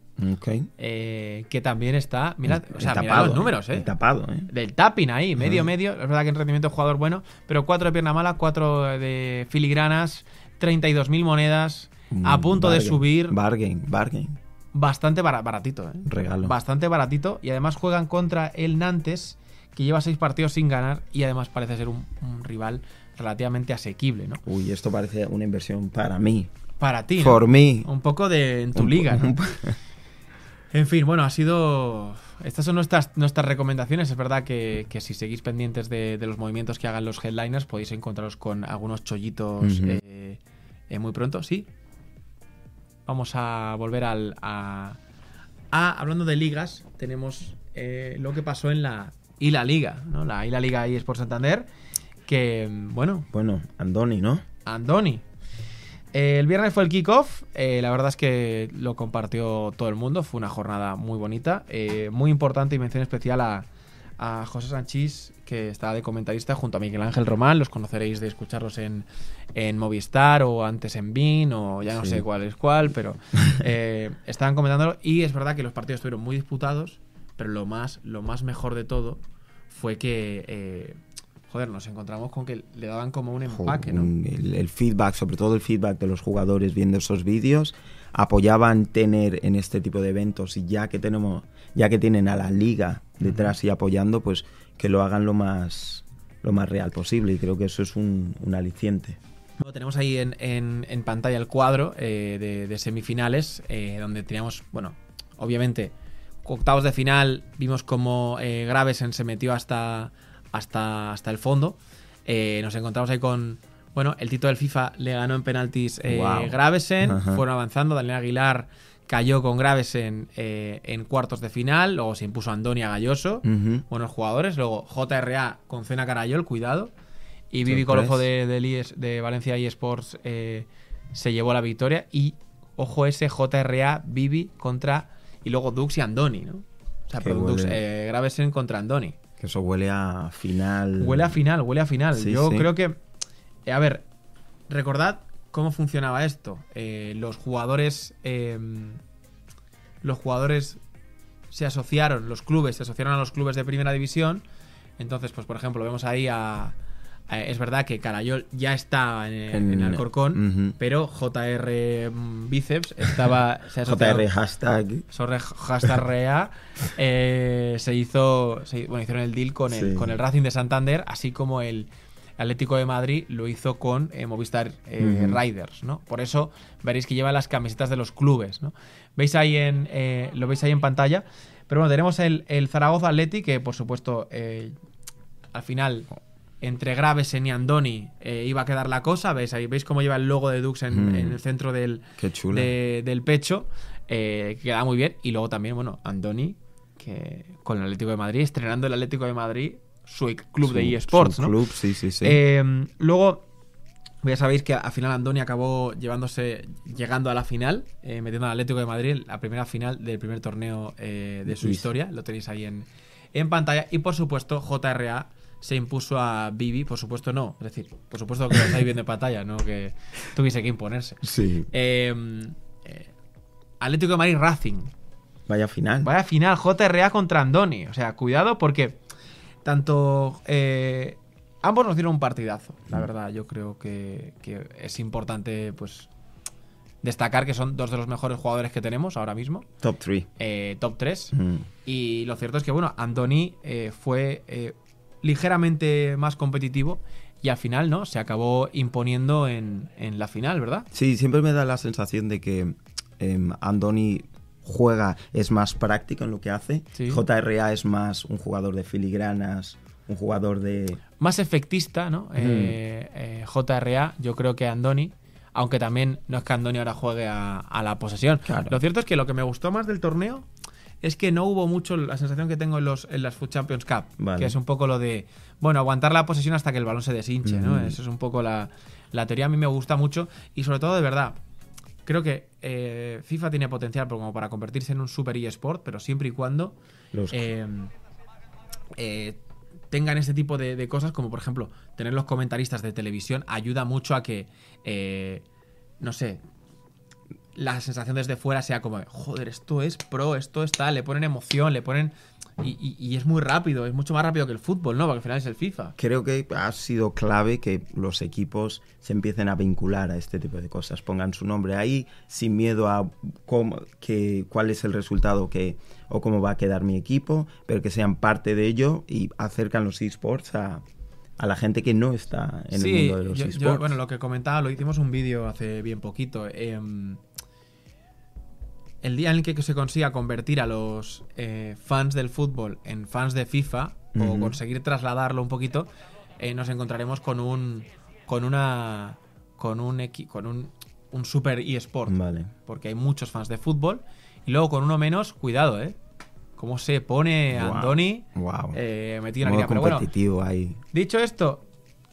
Eh, que también está... Mirad, o sea, El mirad los números, ¿eh? el tapado, ¿eh? Del tapping ahí, medio, medio. Es verdad que en rendimiento jugador bueno, pero cuatro de pierna mala, cuatro de filigranas, 32.000 monedas, a Mm, punto de subir, Bargain, bargain. bastante bara- baratito, ¿eh? Regalo. Bastante baratito. Y además juegan contra el Nantes, que lleva seis partidos sin ganar y además parece ser un, un rival relativamente asequible, ¿no? Uy, esto parece una inversión para mí. Para ti, ¿no? For me. Un poco de en tu Un- liga, ¿no? un- En fin, bueno, ha sido. Estas son nuestras, nuestras recomendaciones. Es verdad que, que si seguís pendientes de, de los movimientos que hagan los headliners, podéis encontraros con algunos chollitos eh, eh, muy pronto, sí. Vamos a volver al. A, a- hablando de ligas, tenemos eh, lo que pasó en la ILA Liga, ¿no? La ILA Liga ahí es por Santander. Que, bueno, Bueno, Andoni, ¿no? Andoni. Eh, el viernes fue el kickoff. eh, la verdad es que lo compartió todo el mundo. Fue una jornada muy bonita. eh, muy importante y mención especial a, a José Sanchís, que está de comentarista junto a Miguel Ángel Román. Los conoceréis de escucharlos en, en Movistar o antes en Bean o ya no Sí. sé cuál es cuál, pero eh, estaban comentándolo. Y es verdad que los partidos estuvieron muy disputados. pero lo más, lo más mejor de todo fue que, eh, joder, nos encontramos con que le daban como un empaque, ¿no? El, el feedback, sobre todo el feedback de los jugadores viendo esos vídeos, apoyaban tener en este tipo de eventos y ya que tenemos, ya que tienen a la liga detrás y apoyando, pues que lo hagan lo más lo más real posible y creo que eso es un, un aliciente. Bueno, tenemos ahí en, en- en pantalla el cuadro eh, de, de semifinales, eh, donde teníamos, bueno, obviamente, octavos de final, vimos como eh, Gravesen se metió hasta, hasta, hasta el fondo. Eh, nos encontramos ahí con, bueno, el Tito del FIFA le ganó en penaltis eh. Gravesen, fueron avanzando, Daniel Aguilar cayó con Gravesen eh, en cuartos de final, luego se impuso Andonia Galloso, buenos jugadores, luego JRA con Cena Carayol, cuidado, y Vivi. Colofo de, IES de Valencia eSports se llevó la victoria. Y ojo ese JRA, Vivi contra. Y luego Dux y Andoni, ¿no? O sea, Dux, Gravesen contra Andoni. Que eso huele a final. Huele a final, huele a final. Sí, Yo sí. creo que. eh, a ver, recordad cómo funcionaba esto. Eh, los jugadores. eh, los jugadores se asociaron, los clubes se asociaron a los clubes de primera división. Entonces, pues por ejemplo, vemos ahí a. a- es verdad que Carayol ya está en, en Alcorcón, Ujú. pero JR mm, Bíceps estaba. Se JR hashtag. Sorre hashtag Rea, eh, se hizo se- bueno hicieron el deal con el, Sí. con el Racing de Santander así como el Atlético de Madrid lo hizo con eh, Movistar eh. Riders no por eso veréis que lleva las camisetas de los clubes no veis ahí en eh, lo veis ahí en pantalla pero bueno tenemos el, el Zaragoza Athletic que por supuesto eh, al final entre Gravesen y Andoni eh, iba a quedar la cosa veis ahí veis cómo lleva el logo de Dux en, Mm. en el centro del, de- del pecho, eh, que queda muy bien. Y luego también, bueno, Andoni, que con el Atlético de Madrid, estrenando el Atlético de Madrid, su club de eSports, su ¿no? club, sí, sí, sí. Eh, luego, ya sabéis que al final Andoni acabó llevándose, llegando a la final, eh, metiendo al Atlético de Madrid, la primera final del primer torneo de su Sí. historia. Lo tenéis ahí en, en pantalla. Y por supuesto, JRA se impuso a Bibi, por supuesto no, es decir, por supuesto que lo estáis viendo en pantalla, no que tuviese que imponerse. sí. Eh, eh, Atlético de Madrid Racing. Vaya final. Vaya final, JRA contra Andoni. O sea, cuidado porque tanto... eh, ambos nos dieron un partidazo, la Mm. verdad. Yo creo que, que es importante pues destacar que son dos de los mejores jugadores que tenemos ahora mismo. Top 3. eh, top 3. Mm. Y lo cierto es que, bueno, Andoni eh, fue eh, ligeramente más competitivo y al final, ¿no? Se acabó imponiendo en, en la final, ¿verdad? Sí, siempre me da la sensación de que em, Andoni juega, es más práctico en lo que hace. Sí. JRA es más un jugador de filigranas, un jugador de... más efectista, ¿no? Eh, eh, JRA, yo creo que Andoni, aunque también no es que Andoni ahora juegue a, a la posesión. Claro. Lo cierto es que lo que me gustó más del torneo es que no hubo mucho la sensación que tengo en los en las Food Champions Cup, Vale. que es un poco lo de, bueno, aguantar la posesión hasta que el balón se deshinche, ¿no? Eso es un poco la, la teoría, a mí me gusta mucho y sobre todo, de verdad, creo que eh, FIFA tiene potencial como para convertirse en un super eSport, pero siempre y cuando Los, eh, eh, tengan ese tipo de, de cosas, como por ejemplo tener los comentaristas de televisión, ayuda mucho a que, eh, no sé, la sensación desde fuera sea como, joder, esto es pro, esto es tal, le ponen emoción, le ponen... Y, y- y es muy rápido, es mucho más rápido que el fútbol, ¿no? Porque al final es el FIFA. Creo que ha sido clave que los equipos se empiecen a vincular a este tipo de cosas, pongan su nombre ahí sin miedo a cómo, que, cuál es el resultado que, o cómo va a quedar mi equipo, pero que sean parte de ello y acercan los esports a, a la gente que no está en el mundo de los yo- bueno, lo que comentaba, lo hicimos un vídeo hace bien poquito. em, el día en el que se consiga convertir a los eh, fans del fútbol en fans de FIFA o conseguir trasladarlo un poquito, eh, nos encontraremos con un con una con un con un, un super eSport, Vale. porque hay muchos fans de fútbol y luego con uno menos, cuidado, eh. Cómo se pone Wow. Andoni Wow. eh, metido en la Pero bueno, competitivo ahí. Dicho esto,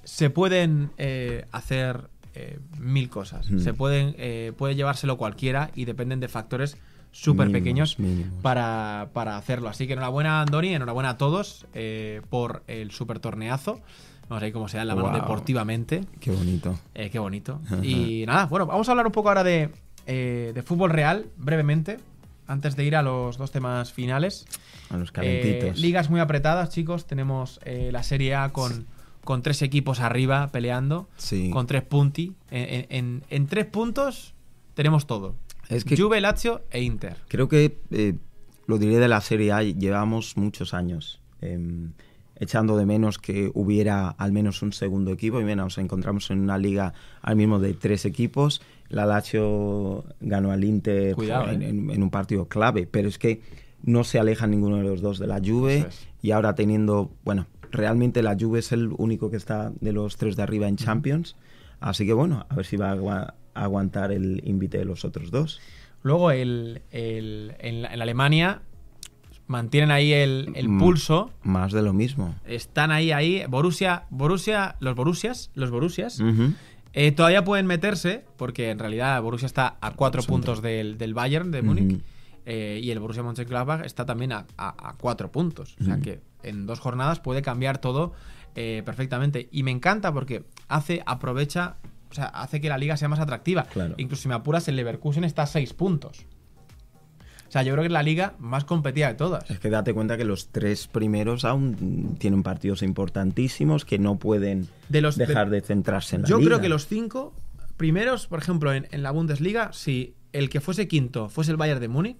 se pueden eh, hacer eh, mil cosas. Mm. Se pueden, eh, puede llevárselo cualquiera y dependen de factores súper pequeños mínimos. para, para hacerlo. Así que enhorabuena, Andoni, enhorabuena a todos eh, por el super torneazo. Vamos a ver cómo se da la mano Wow. deportivamente. Qué bonito. Eh, qué bonito. Y nada, bueno, vamos a hablar un poco ahora de, de fútbol real, brevemente. antes de ir a los dos temas finales. A los Eh, calentitos. ligas muy apretadas, chicos. Tenemos eh, la Serie A con, con tres equipos arriba peleando, Sí. con tres punti. En, en- en- en tres puntos tenemos todo. Es que Juve, Lazio e Inter. creo que eh, lo diré de la Serie A, llevamos muchos años em, echando de menos que hubiera al menos un segundo equipo. Y bien, nos encontramos en una liga al mismo de tres equipos. La Lazio ganó al Inter Cuidado, en, eh. en- en un partido clave, pero es que no se aleja ninguno de los dos de la Juve. Es. Y ahora teniendo, bueno, realmente la Juve es el único que está de los tres de arriba en Champions. Así que bueno, a ver si va a agua- a aguantar el invite de los otros dos. Luego el, el- en, la- en Alemania mantienen ahí el, el Mm. pulso. Más de lo mismo. Están ahí, ahí. Borussia, Borussia, los Borussias, los Borussias, eh, todavía pueden meterse, porque en realidad Borussia está a cuatro puntos del, del Bayern de Múnich. Eh, y el Borussia Mönchengladbach está también a, a- a cuatro puntos. O sea que en dos jornadas puede cambiar todo eh, perfectamente. Y me encanta porque hace, aprovecha, o sea, hace que la liga sea más atractiva. Claro. Incluso si me apuras, el Leverkusen está a seis puntos. O sea, yo creo que es la liga más competida de todas. Es que date cuenta que los tres primeros aún tienen partidos importantísimos que no pueden De los- dejar de, centrarse en la Yo liga. creo que los cinco primeros, por ejemplo, en, en la Bundesliga, si el que fuese quinto fuese el Bayern de Múnich,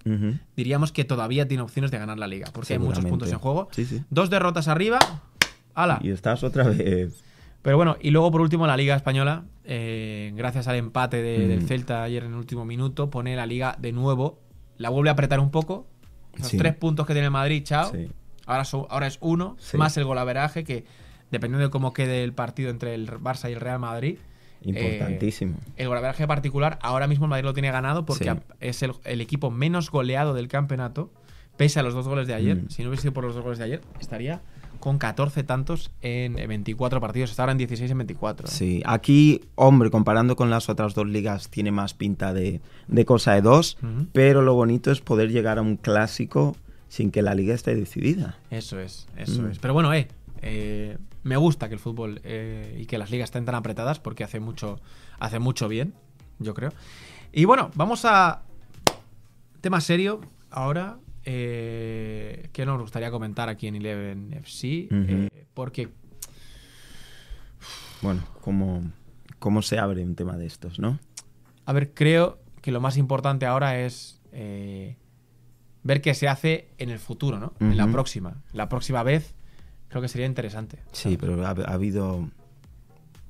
diríamos que todavía tiene opciones de ganar la liga, porque hay muchos puntos en juego. Sí, sí. Dos derrotas arriba, ala. Y estás otra vez. Pero bueno, y luego por último la Liga Española, eh, gracias al empate de- del Celta ayer en el último minuto, pone la Liga de nuevo, la vuelve a apretar un poco. Los Sí. tres puntos que tiene el Madrid, chao. Ahora, ahora es uno, más el golaveraje, que dependiendo de cómo quede el partido entre el Barça y el Real Madrid. Importantísimo. eh, el golaveraje particular, ahora mismo el Madrid lo tiene ganado porque Sí. es el, el equipo menos goleado del campeonato, pese a los dos goles de ayer. Mm. Si no hubiese sido por los dos goles de ayer, estaría con 14 tantos en 24 partidos. Está ahora en 16 en 24. ¿eh? Sí, aquí, hombre, comparando con las otras dos ligas, tiene más pinta de, de cosa de dos, pero lo bonito es poder llegar a un clásico sin que la liga esté decidida. Eso es, eso Mm. es. Pero bueno, eh, eh, me gusta que el fútbol eh, y que las ligas estén tan apretadas porque hace mucho, hace mucho bien, yo creo. Y bueno, vamos a tema serio ahora. eh, que nos gustaría comentar aquí en Eleven FC. Eh, porque Bueno, ¿cómo, ¿cómo se abre un tema de estos, no? A ver, creo que lo más importante ahora es eh, ver qué se hace en el futuro, ¿no? En la próxima. La próxima vez creo que sería interesante. Sí, pero ha, ha habido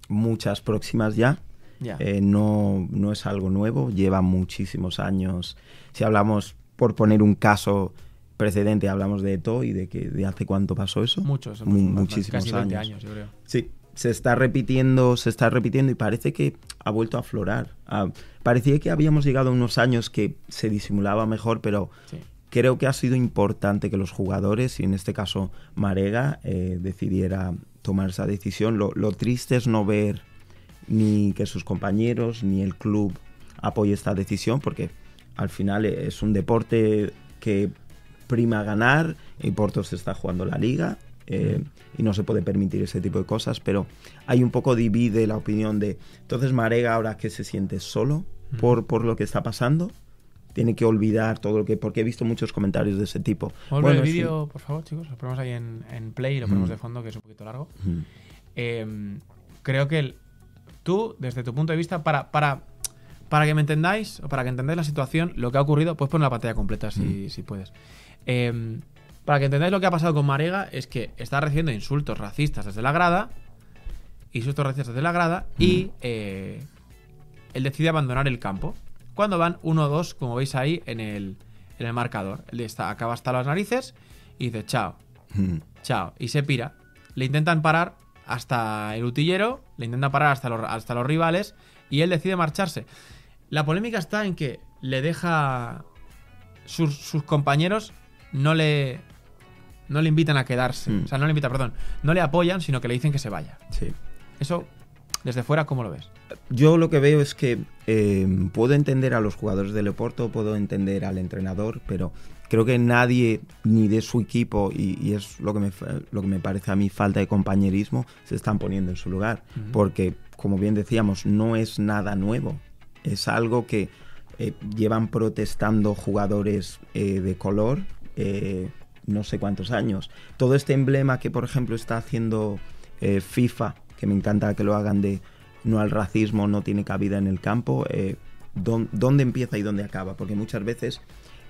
muchas próximas ya. Ya. Eh, no, no es algo nuevo, lleva muchísimos años. Si hablamos, por poner un caso precedente, hablamos de Eto y de que de hace cuánto pasó eso. Muchos, Mu- muchísimos casi 20 años. años, yo creo. Sí, se está repitiendo, se está repitiendo y parece que ha vuelto a aflorar. Ah, parecía que habíamos llegado a unos años que se disimulaba mejor, pero Sí. Creo que ha sido importante que los jugadores, y en este caso Marega, eh, decidiera tomar esa decisión. Lo, triste es no ver ni que sus compañeros ni el club apoye esta decisión, porque al final es un deporte que prima ganar, y Porto se está jugando la liga. eh, y no se puede permitir ese tipo de cosas, pero hay un poco divide la opinión de, entonces Marega ahora que se siente solo por, por lo que está pasando, tiene que olvidar todo lo que, porque he visto muchos comentarios de ese tipo. Vuelve Bueno, el vídeo, por favor, chicos. Lo ponemos ahí en, en play y lo ponemos Mm. de fondo, que es un poquito largo. Ujú. Eh, creo que el- tú, desde tu punto de vista, para, para, para que me entendáis, o para que entendáis la situación, lo que ha ocurrido, puedes poner la pantalla completa si, si puedes. Eh, para que entendáis lo que ha pasado con Marega, es que está recibiendo insultos racistas desde la grada, insultos racistas desde la grada, y eh, él decide abandonar el campo. Cuando van 1-2, como veis ahí en el, en el marcador. Él está, acaba hasta las narices y dice chao. Ujú. Chao. Y se pira. Le intentan parar hasta el utillero, le intentan parar hasta los, hasta los rivales y él decide marcharse. La polémica está en que le deja. Sus, sus compañeros no le. No le invitan a quedarse. Mm. O sea, no le invitan, perdón. No le apoyan, sino que le dicen que se vaya. Sí. Eso, desde fuera, ¿cómo lo ves? Yo lo que veo es que eh, puedo entender a los jugadores del Oporto, puedo entender al entrenador, pero creo que nadie ni de su equipo, y, y es lo que, me, lo que me parece a mí falta de compañerismo, se están poniendo en su lugar. Porque, como bien decíamos, no es nada nuevo. Es algo que eh, llevan protestando jugadores eh, de color eh, no sé cuántos años. Todo este emblema que, por ejemplo, está haciendo FIFA, que me encanta que lo hagan de no al racismo, no tiene cabida en el campo, eh, dón- ¿dónde empieza y dónde acaba? Porque muchas veces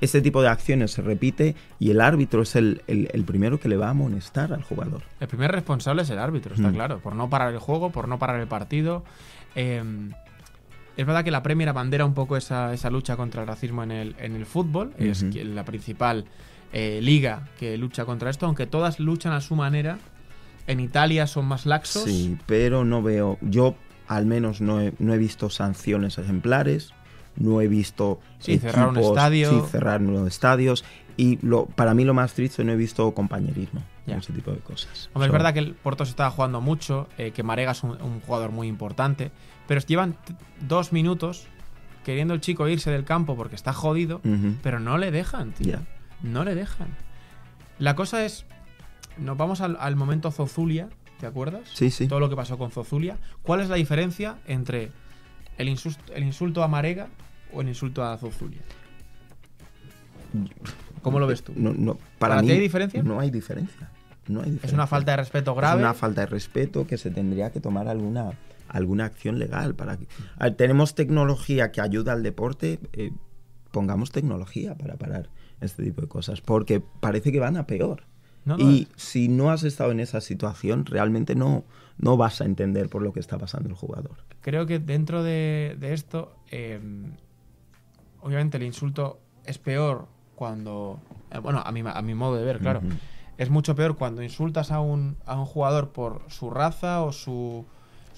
este tipo de acciones se repite y el árbitro es el, el- el primero que le va a amonestar al jugador. El primer responsable es el árbitro, está Mm. claro, por no parar el juego, por no parar el partido. Eh, es verdad que la Premier abandera un poco esa, esa lucha contra el racismo en el, en el fútbol, es la principal eh, liga que lucha contra esto, aunque todas luchan a su manera. En Italia son más laxos. Sí, pero no veo, yo al menos no he, no he visto sanciones ejemplares, no he visto Sí, cerrar un equipos- estadio. cerrar los estadios y lo, para mí lo más triste no he visto compañerismo, Ya. ese tipo de cosas. Hombre, es verdad que el Porto se estaba jugando mucho, eh, que Marega es un, un jugador muy importante, pero llevan dos minutos queriendo el chico irse del campo porque está jodido, pero no le dejan, tío. No le dejan. La cosa es, nos vamos al, al momento Zozulia, ¿te acuerdas? Sí, sí. Todo lo que pasó con Zozulia. ¿Cuál es la diferencia entre el, insus- el insulto a Marega o el insulto a Zozulia? ¿Cómo lo ves tú? No, no, para, ¿Para mí ti hay diferencia? No hay diferencia. No hay ¿Es diferencia. una falta de respeto Es grave? una falta de respeto que se tendría que tomar alguna alguna acción legal para que A ver, tenemos tecnología que ayuda al deporte eh, pongamos tecnología para parar este tipo de cosas porque parece que van a peor No, no, y si no has estado en esa situación realmente no no vas a entender por lo que está pasando el jugador creo que dentro de, de esto, eh, obviamente el insulto es peor cuando, eh, bueno, a mi, a mi modo de ver, claro, es mucho peor cuando insultas a un, a un jugador por su raza o su,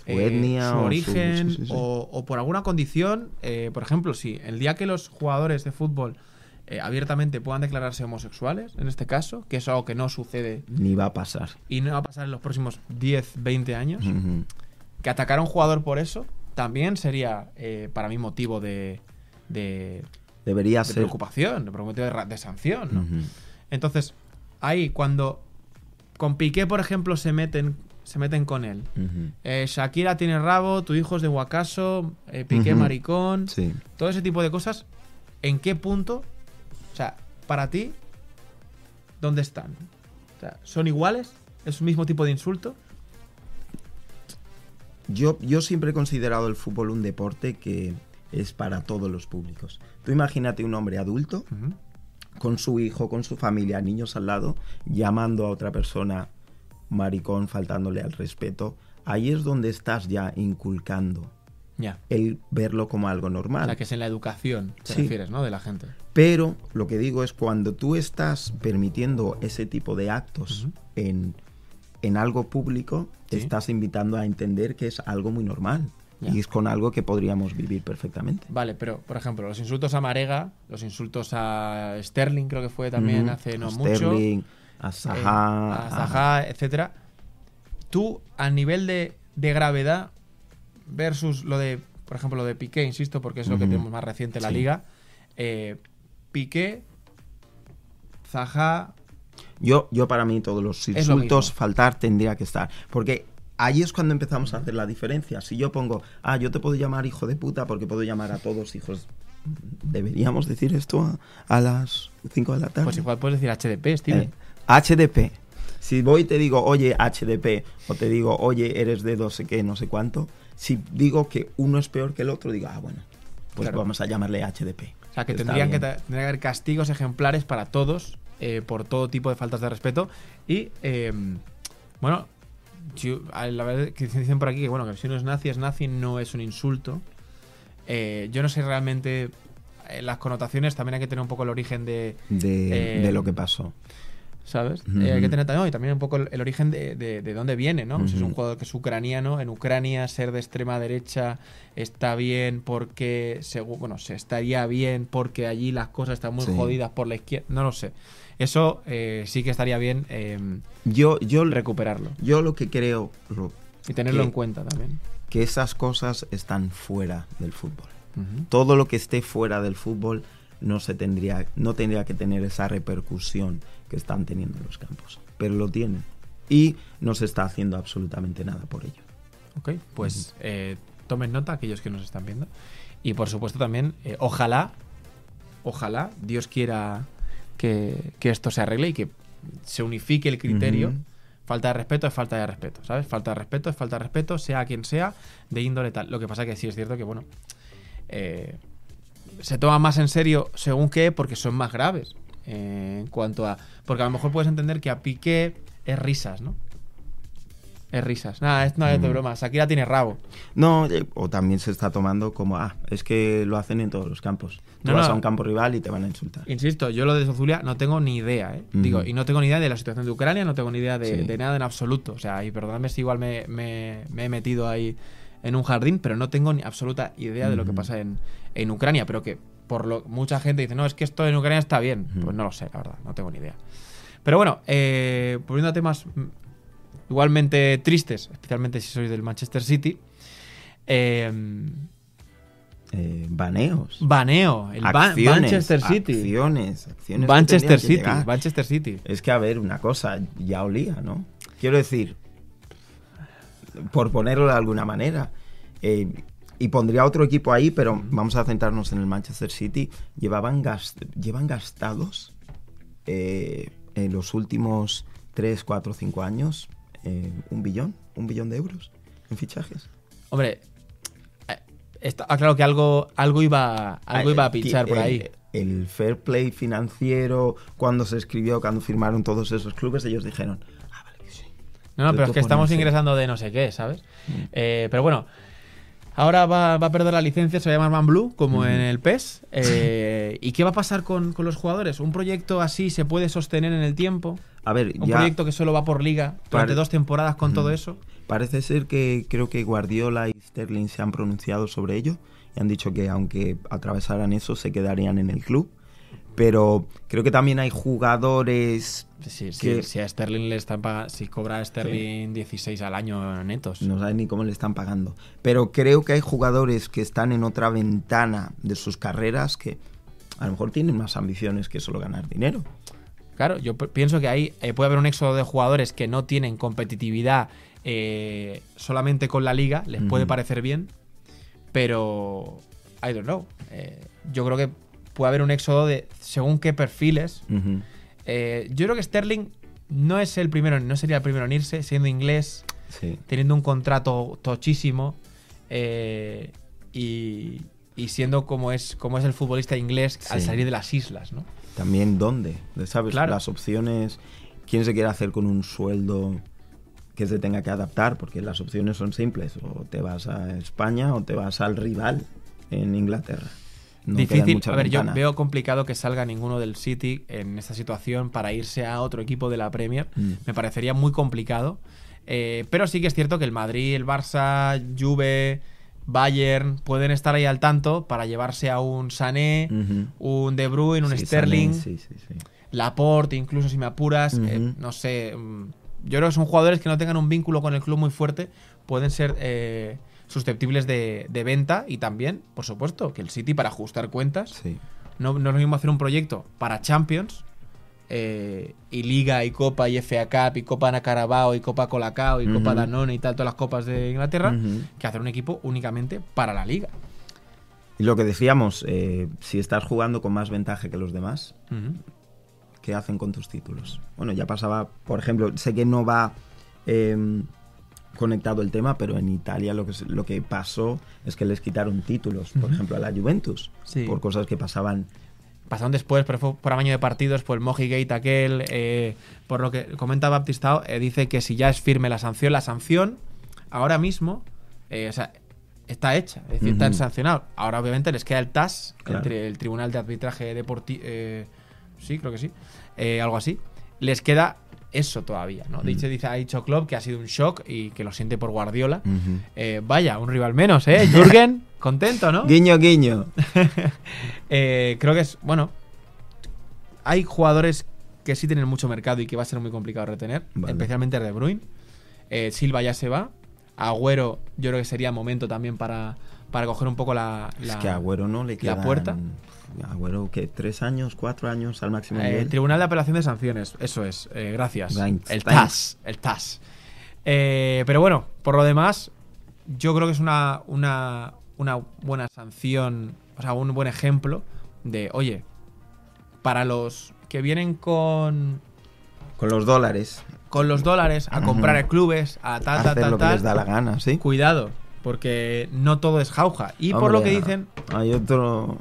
Su etnia su o su- origen sí, sí, sí. O, o por alguna condición. eh, por ejemplo, si el día que los jugadores de fútbol eh, abiertamente puedan declararse homosexuales, en este caso, que es algo que no sucede ni va a pasar y no va a pasar en los próximos 10, 20 años, que atacar a un jugador por eso también sería eh, para mí motivo de, de, debería de ser preocupación, de, de, de sanción. ¿no? Entonces, ahí cuando con Piqué, por ejemplo, se meten, se meten con él. Eh, Shakira tiene rabo, tu hijo es de Huacaso, eh, Piqué maricón, sí todo ese tipo de cosas. ¿En qué punto? O sea, para ti, ¿dónde están? O sea, ¿son iguales? ¿Es un mismo tipo de insulto? Yo, yo siempre he considerado el fútbol un deporte que es para todos los públicos. Tú imagínate un hombre adulto con su hijo, con su familia, niños al lado, llamando a otra persona maricón, faltándole al respeto. Ahí es donde estás ya inculcando Ya. el verlo como algo O normal. sea, que es en la educación, te Sí. refieres, ¿no? De la gente. Pero lo que digo es cuando tú estás permitiendo ese tipo de actos en, en algo público, te Sí. estás invitando a entender que es algo muy normal. Ya. Y es con algo que podríamos vivir perfectamente. Vale, pero, por ejemplo, los insultos a Marega, los insultos a Sterling, creo que fue también hace no a mucho. Sterling, a eh, Zaha, a Zaha, etcétera. Tú, a nivel de, de gravedad, versus lo de, por ejemplo, lo de Piqué, insisto, porque es lo que tenemos más reciente en la Sí. liga. eh, Piqué, Zaha, Yo, yo para mí todos los lo insultos faltar tendría que estar. Porque ahí es cuando empezamos a hacer la diferencia. Si yo pongo, ah, yo te puedo llamar hijo de puta porque puedo llamar a todos hijos. ¿Deberíamos decir esto a, a las 5 de la tarde? pues igual puedes decir HDP. Eh, HDP. Si voy y te digo, oye, HDP, o te digo, oye, eres de no sé qué, no sé cuánto, si digo que uno es peor que el otro, digo, ah, bueno, pues Claro. vamos a llamarle HDP. Sea, que Está tendrían que, bien. tendría que haber castigos ejemplares para todos eh, por todo tipo de faltas de respeto. Y, eh, bueno, a la verdad que dicen por aquí que, bueno, que si uno es nazi, es nazi, no es un insulto. Eh, yo no sé realmente eh, las connotaciones, también hay que tener un poco el origen de, De, Eh, de lo que pasó. ¿Sabes? Eh, hay que tener también, y también un poco el, el origen de, de- de dónde viene, ¿no? Si es un jugador que es ucraniano, en Ucrania ser de extrema derecha está bien porque, segu- bueno, se estaría bien porque allí las cosas están muy Sí. jodidas por la izquierda, no lo sé. Eso eh, sí que estaría bien eh, Yo, yo, recuperarlo yo lo que creo, Rob, y tenerlo que- en cuenta también. que esas cosas están fuera del fútbol. Todo lo que esté fuera del fútbol no se tendría, no tendría que tener esa repercusión que están teniendo en los campos. Pero lo tienen. Y no se está haciendo absolutamente nada por ello. Ok, pues eh, tomen nota aquellos que nos están viendo. Y por supuesto también, eh, ojalá, ojalá Dios quiera que, que esto se arregle y que se unifique el criterio. Falta de respeto es falta de respeto, ¿sabes? Falta de respeto es falta de respeto, sea quien sea, de índole tal. Lo que pasa que sí es cierto que, bueno, eh, se toma más en serio según qué, porque son más graves. Eh, en cuanto a. Porque a lo mejor puedes entender que a Piqué es risas, ¿no? Es risas. Nada, es, no es de Mm. broma. Shakira tiene rabo. No, eh, o también se está tomando como, ah, es que lo hacen en todos los campos. Tú No, vas no. a un campo rival y te van a insultar. Insisto, yo lo de Zozulia no tengo ni idea, ¿eh? Digo, y no tengo ni idea de la situación de Ucrania, no tengo ni idea de, Sí. de nada en absoluto. O sea, y perdóname si igual me, me- me he metido ahí en un jardín, pero no tengo ni absoluta idea de lo que pasa en, en Ucrania. Pero que por lo mucha gente dice, no, es que esto en Ucrania está bien. Pues no lo sé, la verdad, no tengo ni idea. Pero bueno, eh, volviendo a temas mm, igualmente tristes, especialmente si sois del Manchester City. Eh, Eh, baneos. baneo, el Ba- acciones, Manchester City. Acciones, acciones Manchester City. Manchester City. Es que, a ver, una cosa, ya olía, ¿no? Quiero decir, por ponerlo de alguna manera, eh, y pondría otro equipo ahí, pero vamos a centrarnos en el Manchester City, llevaban gas- llevan gastados eh, en los últimos 3, 4, 5 años eh, un billón, un billón de euros en fichajes. Hombre, eh, está ah, claro que algo, algo iba, algo Ah, iba a eh, pinchar por ahí. El fair play financiero, cuando se escribió, cuando firmaron todos esos clubes, ellos dijeron, ah, vale, que sí. No, no, pero es que estamos ingresando de no sé qué, ¿sabes? Mm. Eh, pero bueno, ahora va, va a perder la licencia, se va a llamar Man Blue, como en el PES. Eh, ¿Y qué va a pasar con, con los jugadores? ¿Un proyecto así se puede sostener en el tiempo? A ver, ¿Un ya proyecto que solo va por liga durante dos temporadas con todo eso? parece ser que creo que Guardiola y Sterling se han pronunciado sobre ello y han dicho que aunque atravesaran eso, se quedarían en el club. Pero creo que también hay jugadores, Sí, sí, Que- si a Sterling le están pagando, si cobra a Sterling 16 al año netos. no saben ni cómo le están pagando, pero creo que hay jugadores que están en otra ventana de sus carreras que a lo mejor tienen más ambiciones que solo ganar dinero. Claro, yo pienso que ahí eh, puede haber un éxodo de jugadores que no tienen competitividad eh, solamente con la liga, les puede parecer bien, pero I don't know. Eh, yo creo que puede haber un éxodo de según qué perfiles. Eh, yo creo que Sterling no es el primero, no sería el primero en irse, siendo inglés, Sí. teniendo un contrato tochísimo eh, y, y siendo como es, como es el futbolista inglés al salir de las islas, ¿no? También dónde, ¿sabes? Claro. Las opciones, quién se quiere hacer con un sueldo que se tenga que adaptar, porque las opciones son simples, o te vas a España o te vas al rival en Inglaterra. No Difícil. A ver, yo veo complicado que salga ninguno del City en esta situación para irse a otro equipo de la Premier. Mm. Me parecería muy complicado. Eh, pero sí que es cierto que el Madrid, el Barça, Juve, Bayern pueden estar ahí al tanto para llevarse a un Sané, un De Bruyne, un Sí, Sterling, Sané, sí, sí, sí. Laporte, incluso si me apuras. Eh, no sé. mm, Yo creo que son jugadores que no tengan un vínculo con el club muy fuerte. Pueden ser eh, susceptibles de, de venta y también, por supuesto, que el City para ajustar cuentas Sí. no, no es lo mismo hacer un proyecto para Champions eh, y Liga y Copa y FA Cup y Copa Ana Carabao y Copa Colacao y Copa. Danone y tal, todas las copas de Inglaterra, que hacer un equipo únicamente para la Liga. Y lo que decíamos, eh, si estás jugando con más ventaja que los demás. ¿qué hacen con tus títulos? Bueno, ya pasaba, por ejemplo, sé que no va eh, conectado el tema, pero en Italia lo que, lo que pasó es que les quitaron títulos, por ejemplo, a la Juventus, Sí. por cosas que pasaban. Pasaron después, pero fue por amaño de partidos, por el Moji Gate aquel, eh, por lo que comenta Baptistao, eh, dice que si ya es firme la sanción, la sanción ahora mismo, eh, o sea, está hecha, es decir, están Ujú. sancionados. Ahora obviamente les queda el TAS, el Claro. tri- el, Tribunal de Arbitraje Deportivo, sí, creo que sí, algo así. Les queda eso todavía, ¿no? Mm. Dice, dice, ha dicho Klopp que ha sido un shock y que lo siente por Guardiola. Eh, vaya, un rival menos, ¿eh? Jürgen, contento, ¿no? Guiño, guiño. Eh, creo que es, bueno, hay jugadores que sí tienen mucho mercado y que va a ser muy complicado retener, Vale. especialmente De Bruyne. Eh, Silva ya se va. Agüero, yo creo que sería momento también para, para coger un poco la, es la- que a Agüero no le la puerta. Agüero, que ¿Tres años, cuatro años al máximo Eh, nivel? Tribunal de Apelación de Sanciones, eso es, eh, gracias. Thanks, el thanks. TAS, el TAS. Eh, pero bueno, por lo demás, yo creo que es una, una, una buena sanción, o sea, un buen ejemplo de, oye, para los que vienen con, Con los dólares. con los dólares a comprar clubes, a tal, tal, tal, lo que les da la gana, ¿sí? cuidado, porque no todo es jauja. Y por lo que dicen, Hay otro...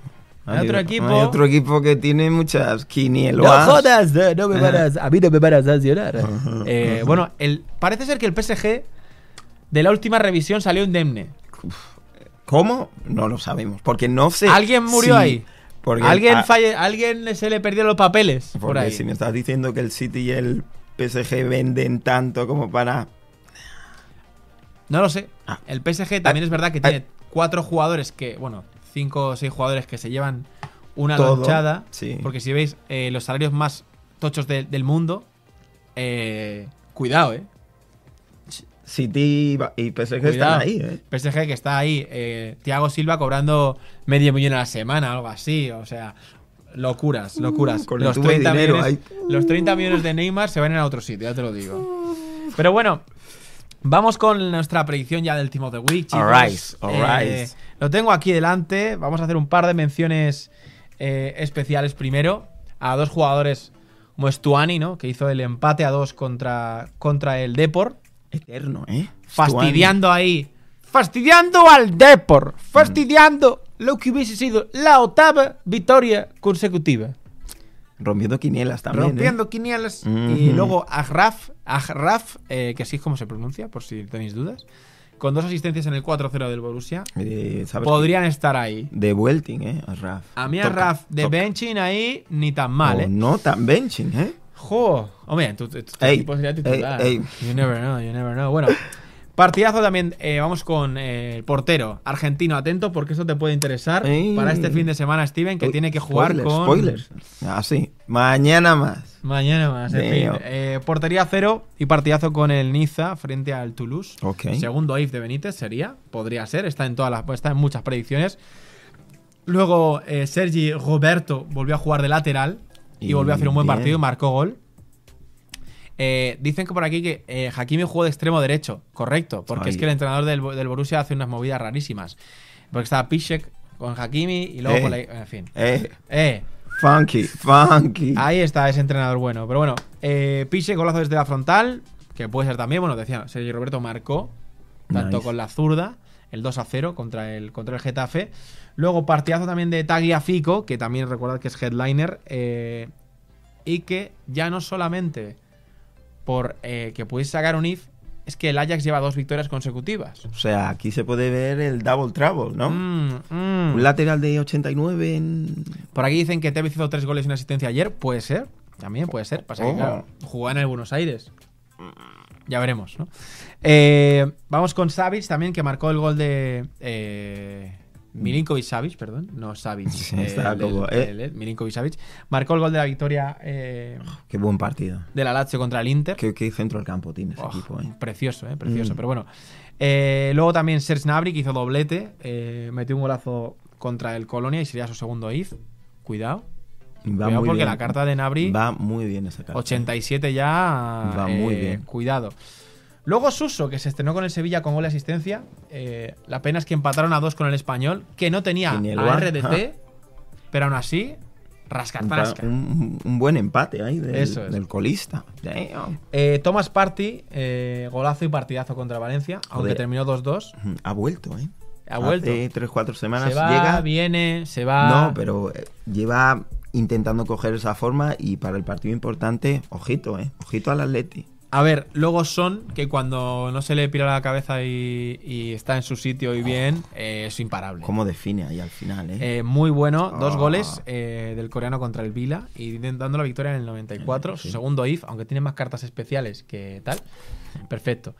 Hay otro equipo- Hay otro equipo que tiene muchas quinielas. No jodas, no, me van a, mí no me van a sancionar. Eh, bueno, el, parece ser que el PSG de la última revisión salió indemne. ¿Cómo? No lo sabemos. Porque no sé. ¿Alguien murió si- ahí? Porque, ¿Alguien, ah, falle- ¿Alguien se le perdieron los papeles por porque ahí? si me estás diciendo que el City y el PSG venden tanto como para. No lo sé. Ah. El PSG también Ah, es verdad que ah. tiene cuatro jugadores que, bueno, cinco o seis jugadores que se llevan una Todo, lonchada. sí. Porque si veis eh, los salarios más tochos de- del mundo, eh, cuidado, ¿eh? City y PSG Cuidado. están ahí, ¿eh? PSG que está ahí, eh, Thiago Silva cobrando medio millón a la semana, algo así, o sea, locuras, locuras. Uh, con el los, tubo de 30 dinero millones, los 30 millones de Neymar se van a otro sitio, ya te lo digo. Pero bueno, vamos con nuestra predicción ya del Team of the Week, chicos. Alright, alright. Eh, lo tengo aquí delante, vamos a hacer un par de menciones eh, especiales primero a dos jugadores como Stuani, ¿no? Que hizo el empate a dos contra, contra el Depor Eterno, ¿eh? fastidiando ahí. Fastidiando al Depor. Fastidiando lo que hubiese sido la octava victoria consecutiva. Rompiendo quinielas también. ¿eh? rompiendo quinielas. Y luego Agraf, Agraf eh, que así es como se pronuncia, por si tenéis dudas. Con dos asistencias en el 4-0 del Borussia. Eh, ¿sabes Podrían estar ahí. De Welting, ¿eh? A Raf. A mí Agraf de toca. benching ahí ni tan mal, O ¿eh? no tan benching, ¿eh? Jo, hombre, tu, tu- tu Ey, equipo sería titular. ey, ey. You never know, you never know. Bueno, partidazo también. eh, vamos con eh, el portero argentino. Atento porque esto te puede interesar Ey. para este fin de semana, Steven, que Uy, tiene que jugar spoilers, con. Spoilers. Ah, sí. Mañana más. Mañana más, en fin. Eh, portería cero y partidazo con el Niza frente al Toulouse. Ok. Segundo if de Benítez sería, podría ser, está en todas las, está en muchas predicciones. Luego Sergi Roberto volvió a jugar de lateral y, Y volvió a hacer un buen bien. partido marcó gol. Eh, dicen que por aquí que eh, Hakimi jugó de extremo derecho, correcto, porque Ay. es que el entrenador del, del Borussia hace unas movidas rarísimas. Porque estaba Piszek con Hakimi y luego Eh. con la- en fin. Eh, Eh, funky, funky. Ahí está ese entrenador bueno. Pero bueno, eh, Piche, golazo desde la frontal, que puede ser también, bueno, decía, Sergio Roberto marcó, tanto Nice. con la zurda, el 2 a 0 contra el, contra el Getafe. Luego, partidazo también de Tagliafico, que también recordad que es headliner, y que ya no solamente por eh, que pudiese sacar un if, es que el Ajax lleva dos victorias consecutivas. O sea, aquí se puede ver el double trouble, ¿no? Mm, mm. Un lateral de 89 en... Por aquí dicen que Tevez hizo tres goles y una asistencia ayer. Puede ser. También puede ser. Pasa que, Oh. claro, jugaba en el Buenos Aires. Ya veremos, ¿no? Eh, vamos con Savic también, que marcó el gol de. Eh, Milinkovic Savic, perdón. No Savic. Sí, eh, estaba el- como, el- eh. el- Milinkovic Savic. Marcó el gol de la victoria eh, Qué buen partido. de la Lazio contra el Inter. Qué, qué centro del campo tiene ese Oh, equipo, ¿eh? Precioso, eh, precioso. Mm. Pero bueno. Luego también Serge Gnabry, que hizo doblete. metió un golazo contra el Colonia y sería su segundo if. Cuidado. Va Cuidado muy porque bien. la carta de Nabri, Va muy bien esa carta. 87 ya. Va muy bien. Cuidado. Luego Suso, que se estrenó con el Sevilla con gol de asistencia. eh, la pena es que empataron a dos con el español, que no tenía a RDT, pero aún así, rasca, Un, rasca. un- un buen empate ahí del, Eso es. del colista. Eh, Thomas Party, eh, golazo y partidazo contra Valencia, aunque terminó 2-2. Ha vuelto, ¿eh? Ha vuelto. Hace 3-4 semanas Se va, llega. viene, se va. No, pero eh, lleva intentando coger esa forma y para el partido importante, ojito, ¿eh? Ojito al Atleti. A ver, luego son que cuando no se le pira la cabeza y, y está en su sitio y bien, eh, es imparable. ¿Cómo define ahí al final, eh? Eh, muy bueno, dos Ah. goles eh, del coreano contra el Vila y dando la victoria en el 94, su segundo if, aunque tiene más cartas especiales que tal. Perfecto.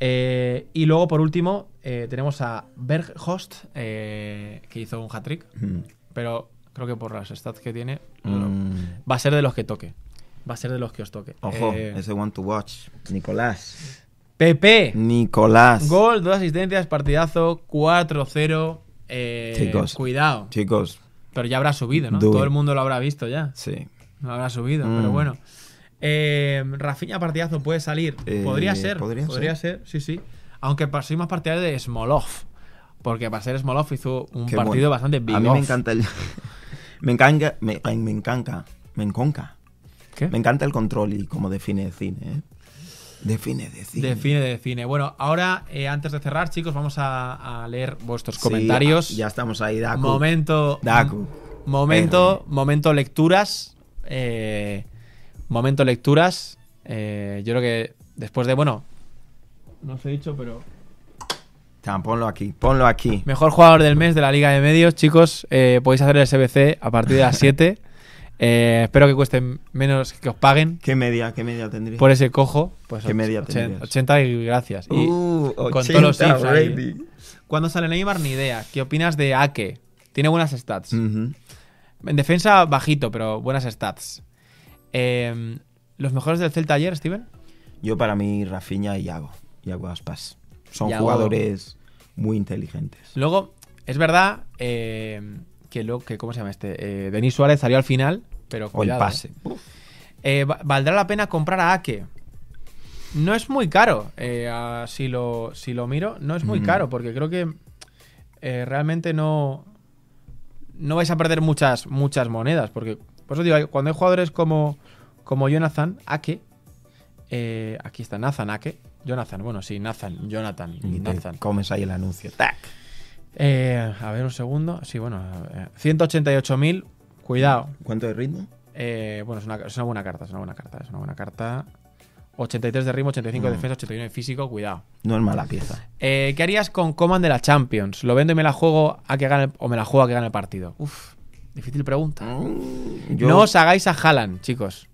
Y luego, por último, tenemos a Berghost, que hizo un hat-trick, Mm. pero creo que por las stats que tiene, Mm. va a ser de los que toque. Va a ser de los que os toque. Ojo, Eh, ese one to watch. Nicolás. Pepe, Nicolás. gol, dos asistencias, partidazo, 4-0. eh, Chicos. Cuidado. Chicos, Pero ya habrá subido, ¿no? Do Todo it. el mundo lo habrá visto ya. sí. No habrá subido, Mm. pero bueno. Eh, Rafinha partidazo puede salir. Eh, podría ser. podría Podría, ser. sí, sí. Aunque soy más partidario de Smolov. Porque para ser Smolov hizo un Qué partido bueno. bastante big A mí me encanta el. me encanta. Me, me encanta. Me enconca. ¿Qué? Me encanta el control y cómo define de cine, ¿eh? Define de cine. Define de cine. Bueno, ahora, eh, antes de cerrar, chicos, vamos a, a leer vuestros Sí, comentarios. ya estamos ahí, Daku. Momento. Daku. Momento, momento lecturas. eh, momento lecturas. eh, yo creo que después de, bueno, no os he dicho, pero Tam, ponlo aquí, ponlo aquí. mejor jugador del mes de la Liga de Medios, chicos, podéis hacer el SBC a partir de las 7. Eh, espero que cueste menos que os paguen ¿Qué media, qué media tendría? por ese cojo. Pues ¿Qué media och- tendrías? 80 y gracias. Y Uh, con todos los 80 ifs ahí. ¿Cuándo sale Neymar? Ni idea. ¿Qué opinas de Ake? Tiene buenas stats. En defensa bajito, pero buenas stats. Eh, ¿Los mejores del Celta ayer, Steven? Yo para mí, Rafinha y Yago. Yago Aspas. Son Yago. jugadores muy inteligentes. Luego, es verdad eh, que, lo, que, ¿cómo se llama este? Eh, Denis Suárez salió al final, pero O el pase. Eh, va- ¿Valdrá la pena comprar a Ake? No es muy caro. eh, a- si, lo, si lo miro, no es muy Mm. caro, porque creo que realmente no. No vais a perder muchas, muchas monedas. Porque, por eso digo, cuando hay jugadores como, como Jonathan Ake, aquí está Nathan Ake. Jonathan, bueno, sí, Nathan, Jonathan, Y te comes ahí el anuncio. ¡Tac! Eh, a ver un segundo. Sí, bueno, eh, 188.000. Cuidado. ¿Cuánto de ritmo? Eh, bueno, es una, es una buena carta, es una buena carta, es una buena carta. 83 de ritmo, 85 de Mm. defensa, 81 de físico, cuidado. No es mala pieza. Eh, ¿Qué harías con Coman de la Champions? ¿Lo vendo y me la juego a que gane el- o me la juego a que gane el partido? Uf, difícil pregunta. Mm, Yo- No os hagáis a Haaland, chicos.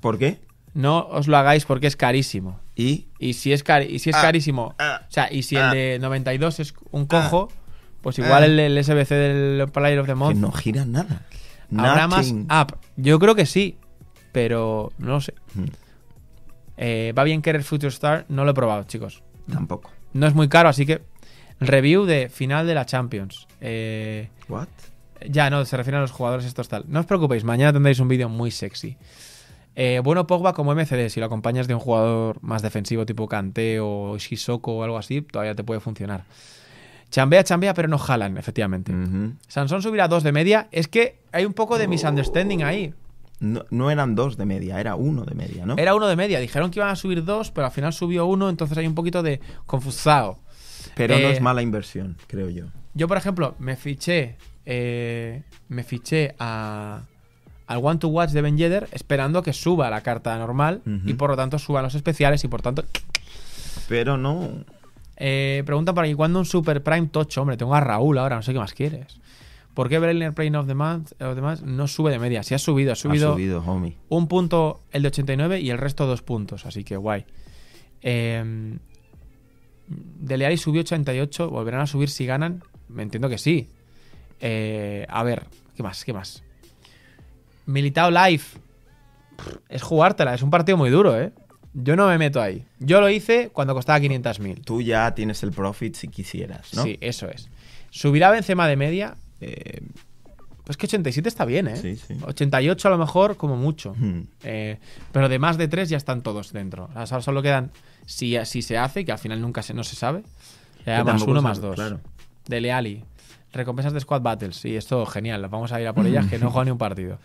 ¿Por qué? No os lo hagáis porque es carísimo. Y Y si es, cari- y si es Ah, carísimo, ah, o sea, y si el ah. de 92 es un cojo, pues igual el, el SBC del Player of the que Month no gira nada. habrá más up. Yo creo que sí, pero no lo sé. Mm, Eh, va bien querer Future Star, no lo he probado, chicos. Tampoco. No es muy caro, así que. Review de final de la Champions. Eh, ¿What? ya, no, se refieren a los jugadores estos tal. No os preocupéis, mañana tendréis un vídeo muy sexy. Eh, bueno, Pogba como MCD, si lo acompañas de un jugador más defensivo tipo Kanté o Shisoko o algo así, todavía te puede funcionar. Chambea, chambea, pero no jalan, efectivamente. Ujú. Sansón subirá dos de media. Es que hay un poco de misunderstanding ahí. no, no eran dos de media, era uno de media, ¿no? Era uno de media. Dijeron que iban a subir dos, pero al final subió uno, entonces hay un poquito de confusado. Pero no eh, es mala inversión, creo yo. Yo, por ejemplo, me fiché. eh, me fiché a, al One to Watch de Ben Yedder esperando que suba la carta normal y por lo tanto suban los especiales y por tanto. Pero no. Eh, pregunta por aquí: ¿cuándo un Super Prime Tocho? Hombre, tengo a Raúl ahora, no sé qué más quieres. ¿Por qué Brenner Plane of the Month of the Month no sube de media? Si ha subido, ha subido, Ha subido, homie. un punto el de 89 y el resto dos puntos, así que guay. Eh, Dele Alli subió 88, volverán a subir si ganan. Me entiendo que sí. Eh, a ver, ¿qué más? ¿Qué más? Militao Live. Es jugártela, es un partido muy duro, ¿eh? Yo no me meto ahí. Yo lo hice cuando costaba 500.000. Tú ya tienes el profit si quisieras, ¿no? Sí, eso es. ¿Subirá Benzema de media? Eh, pues que 87 está bien, ¿eh? Sí, sí. 88 a lo mejor como mucho. Hmm. Eh, pero de más de tres ya están todos dentro. O sea, solo quedan, si, si se hace, que al final nunca se, no se sabe, más uno, sabe, más dos. Claro. De Leali. Recompensas de Squad Battles. Sí, esto genial. Vamos a ir a por ellas, que no juega ni un partido.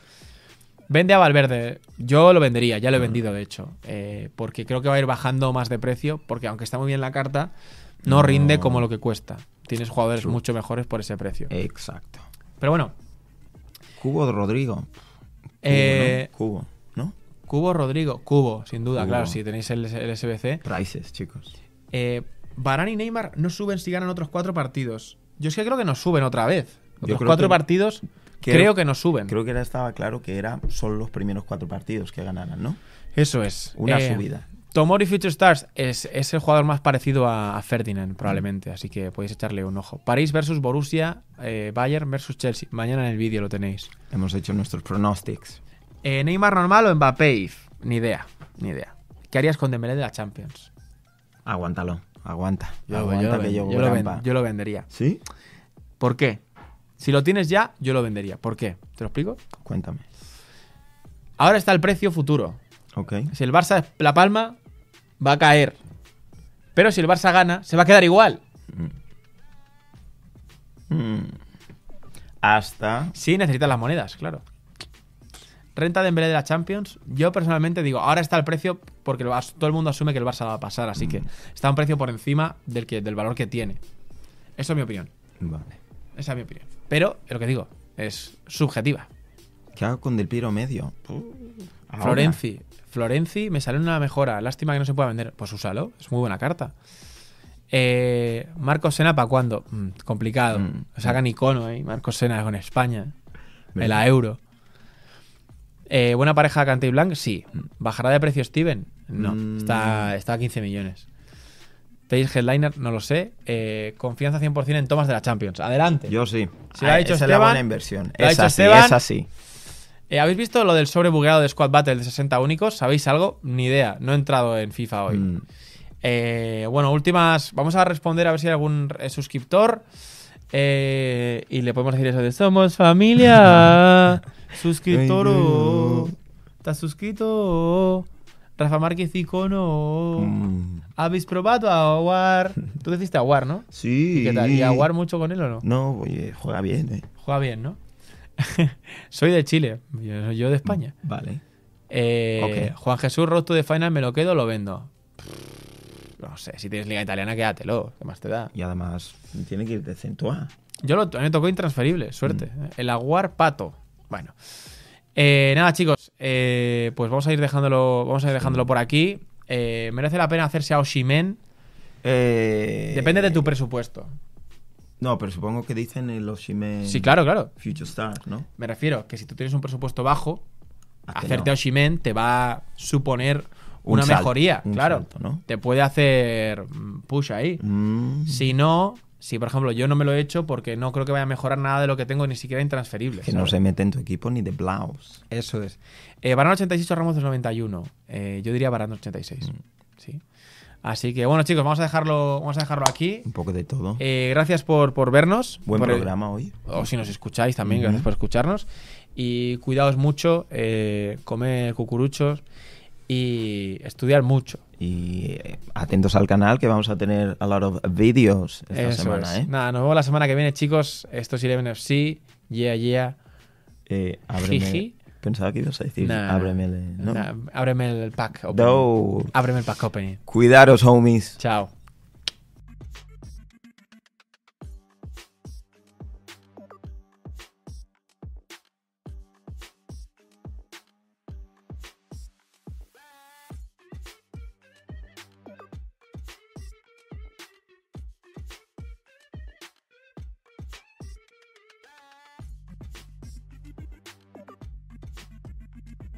Vende a Valverde. Yo lo vendería, ya lo he vendido, de hecho. Eh, porque creo que va a ir bajando más de precio. Porque aunque está muy bien la carta, no, No. rinde como lo que cuesta. Tienes jugadores True. mucho mejores por ese precio. Exacto. Pero bueno, Cubo de Rodrigo. Cubo, Eh, ¿no? Cubo, ¿no? Cubo Rodrigo. Cubo, sin duda, Cubo. claro. Si tenéis el, el SBC. Prices, chicos. Eh, Varane y Neymar no suben si ganan otros cuatro partidos. Yo es que creo que nos suben otra vez. Otros creo cuatro que- partidos creo- creo que nos suben. Creo que era, estaba claro que era solo los primeros cuatro partidos que ganaran, ¿no? Eso es. Una Eh, subida. Tomori Future Stars es, es el jugador más parecido a, a Ferdinand, probablemente. Así que podéis echarle un ojo. París versus Borussia, eh, Bayern versus Chelsea. Mañana en el vídeo lo tenéis. Hemos hecho nuestros pronósticos. Eh, ¿Neymar normal o Mbappé? Ni idea, ni idea. ¿Qué harías con Dembélé de la Champions? Aguántalo, aguanta. Yo, aguanta yo lo, que ven- yo, yo lo ven- grampa. yo lo vendería. ¿Sí? ¿Por qué? Si lo tienes ya, yo lo vendería. ¿Por qué? ¿Te lo explico? Cuéntame. Ahora está el precio futuro. Ok. Si el Barça es la palma, va a caer. Pero si el Barça gana, se va a quedar igual. Mm. Mm. Hasta. Sí, necesitas las monedas, claro. Renta de Dembélé de la Champions. Yo personalmente digo, ahora está el precio porque todo el mundo asume que el Barça va a pasar, así que está a un precio por encima del, que, del valor que tiene. Eso es mi opinión. Vale. Esa es mi opinión. Pero, es lo que digo, es subjetiva. ¿Qué hago con Del Piero medio? Ahora. Florenzi. Florenzi me sale una mejora. Lástima que no se pueda vender. Pues úsalo. Es muy buena carta. Eh, Marcos Sena, ¿para cuándo? Mm, complicado. Mm. Sacan icono, ¿eh? Marcos Sena con España. En Venga. la euro. Eh, ¿Buena pareja Cante y Blanc? Sí. ¿Bajará de precio Steven? No. Mm. Está, está a 15 millones. Pace Headliner, no lo sé. Eh, confianza 100% en tomas de la Champions. Adelante. Yo sí. Si lo ha Ah, dicho esa es la buena inversión. lo ha Esa dicho sí, Esteban. esa sí. Eh, ¿Habéis visto lo del sobrebugueado de Squad Battle de 60 únicos? ¿Sabéis algo? Ni idea. No he entrado en FIFA hoy. Mm. Eh, bueno, últimas. Vamos a responder a ver si hay algún suscriptor. Eh, y le podemos decir eso de Somos familia. Suscriptoro. Ay, ¿Estás suscrito? Rafa Márquez Icono. Mm. ¿Habéis probado a Aguar? Tú deciste Aguar, ¿no? Sí. ¿Y qué tal? ¿Y Aguar mucho con él o no? No, oye, juega bien, eh. Juega bien, ¿no? Soy de Chile. Yo, yo de España. Vale. Eh, Ok. Juan Jesús, Road to the Final, ¿me lo quedo lo vendo? No sé, si tienes liga italiana, quédatelo. ¿Qué más te da? Y además, tiene que ir de centro A. Yo lo, a mí me tocó intransferible, suerte. Mm. El Aguar Pato. Bueno. Eh, nada, chicos. eh, pues vamos a ir dejándolo, vamos a ir dejándolo por aquí. Eh, merece la pena hacerse a Oshimen. Depende de tu presupuesto. No, pero supongo que dicen el Oshime Sí, claro, claro. Future Stars, ¿no? Me refiero que si tú tienes un presupuesto bajo, Hazte hacerte no. a Oshimen te va a suponer Un una salto, mejoría. un claro. salto, ¿no? Te puede hacer mm, push ahí. Mm. Si no, si por ejemplo yo no me lo he hecho porque no creo que vaya a mejorar nada de lo que tengo ni siquiera intransferible. Que no se mete en tu equipo ni de Blaus. Eso es. Eh, Varane 86 o Ramos del 91. Eh, yo diría Varane 86. Mm. Sí. Así que bueno, chicos, vamos a dejarlo, vamos a dejarlo aquí. Un poco de todo. Eh, gracias por, por vernos. Buen por- programa hoy. O si nos escucháis también, gracias por escucharnos. Y cuidaos mucho, eh, comer cucuruchos y estudiar mucho. Y eh, atentos al canal que vamos a tener a lot of videos esta Eso semana, es. ¿eh? Nada, nos vemos la semana que viene, chicos. Esto es Eleven FC. Yeah, yeah. Eh, ábreme. Jiji. Pensaba que ibas a decir Nah. ábreme. el- ¿no? Nah, ábreme el pack. opening. No. Ábreme el pack opening. Cuidaros, homies. Chao.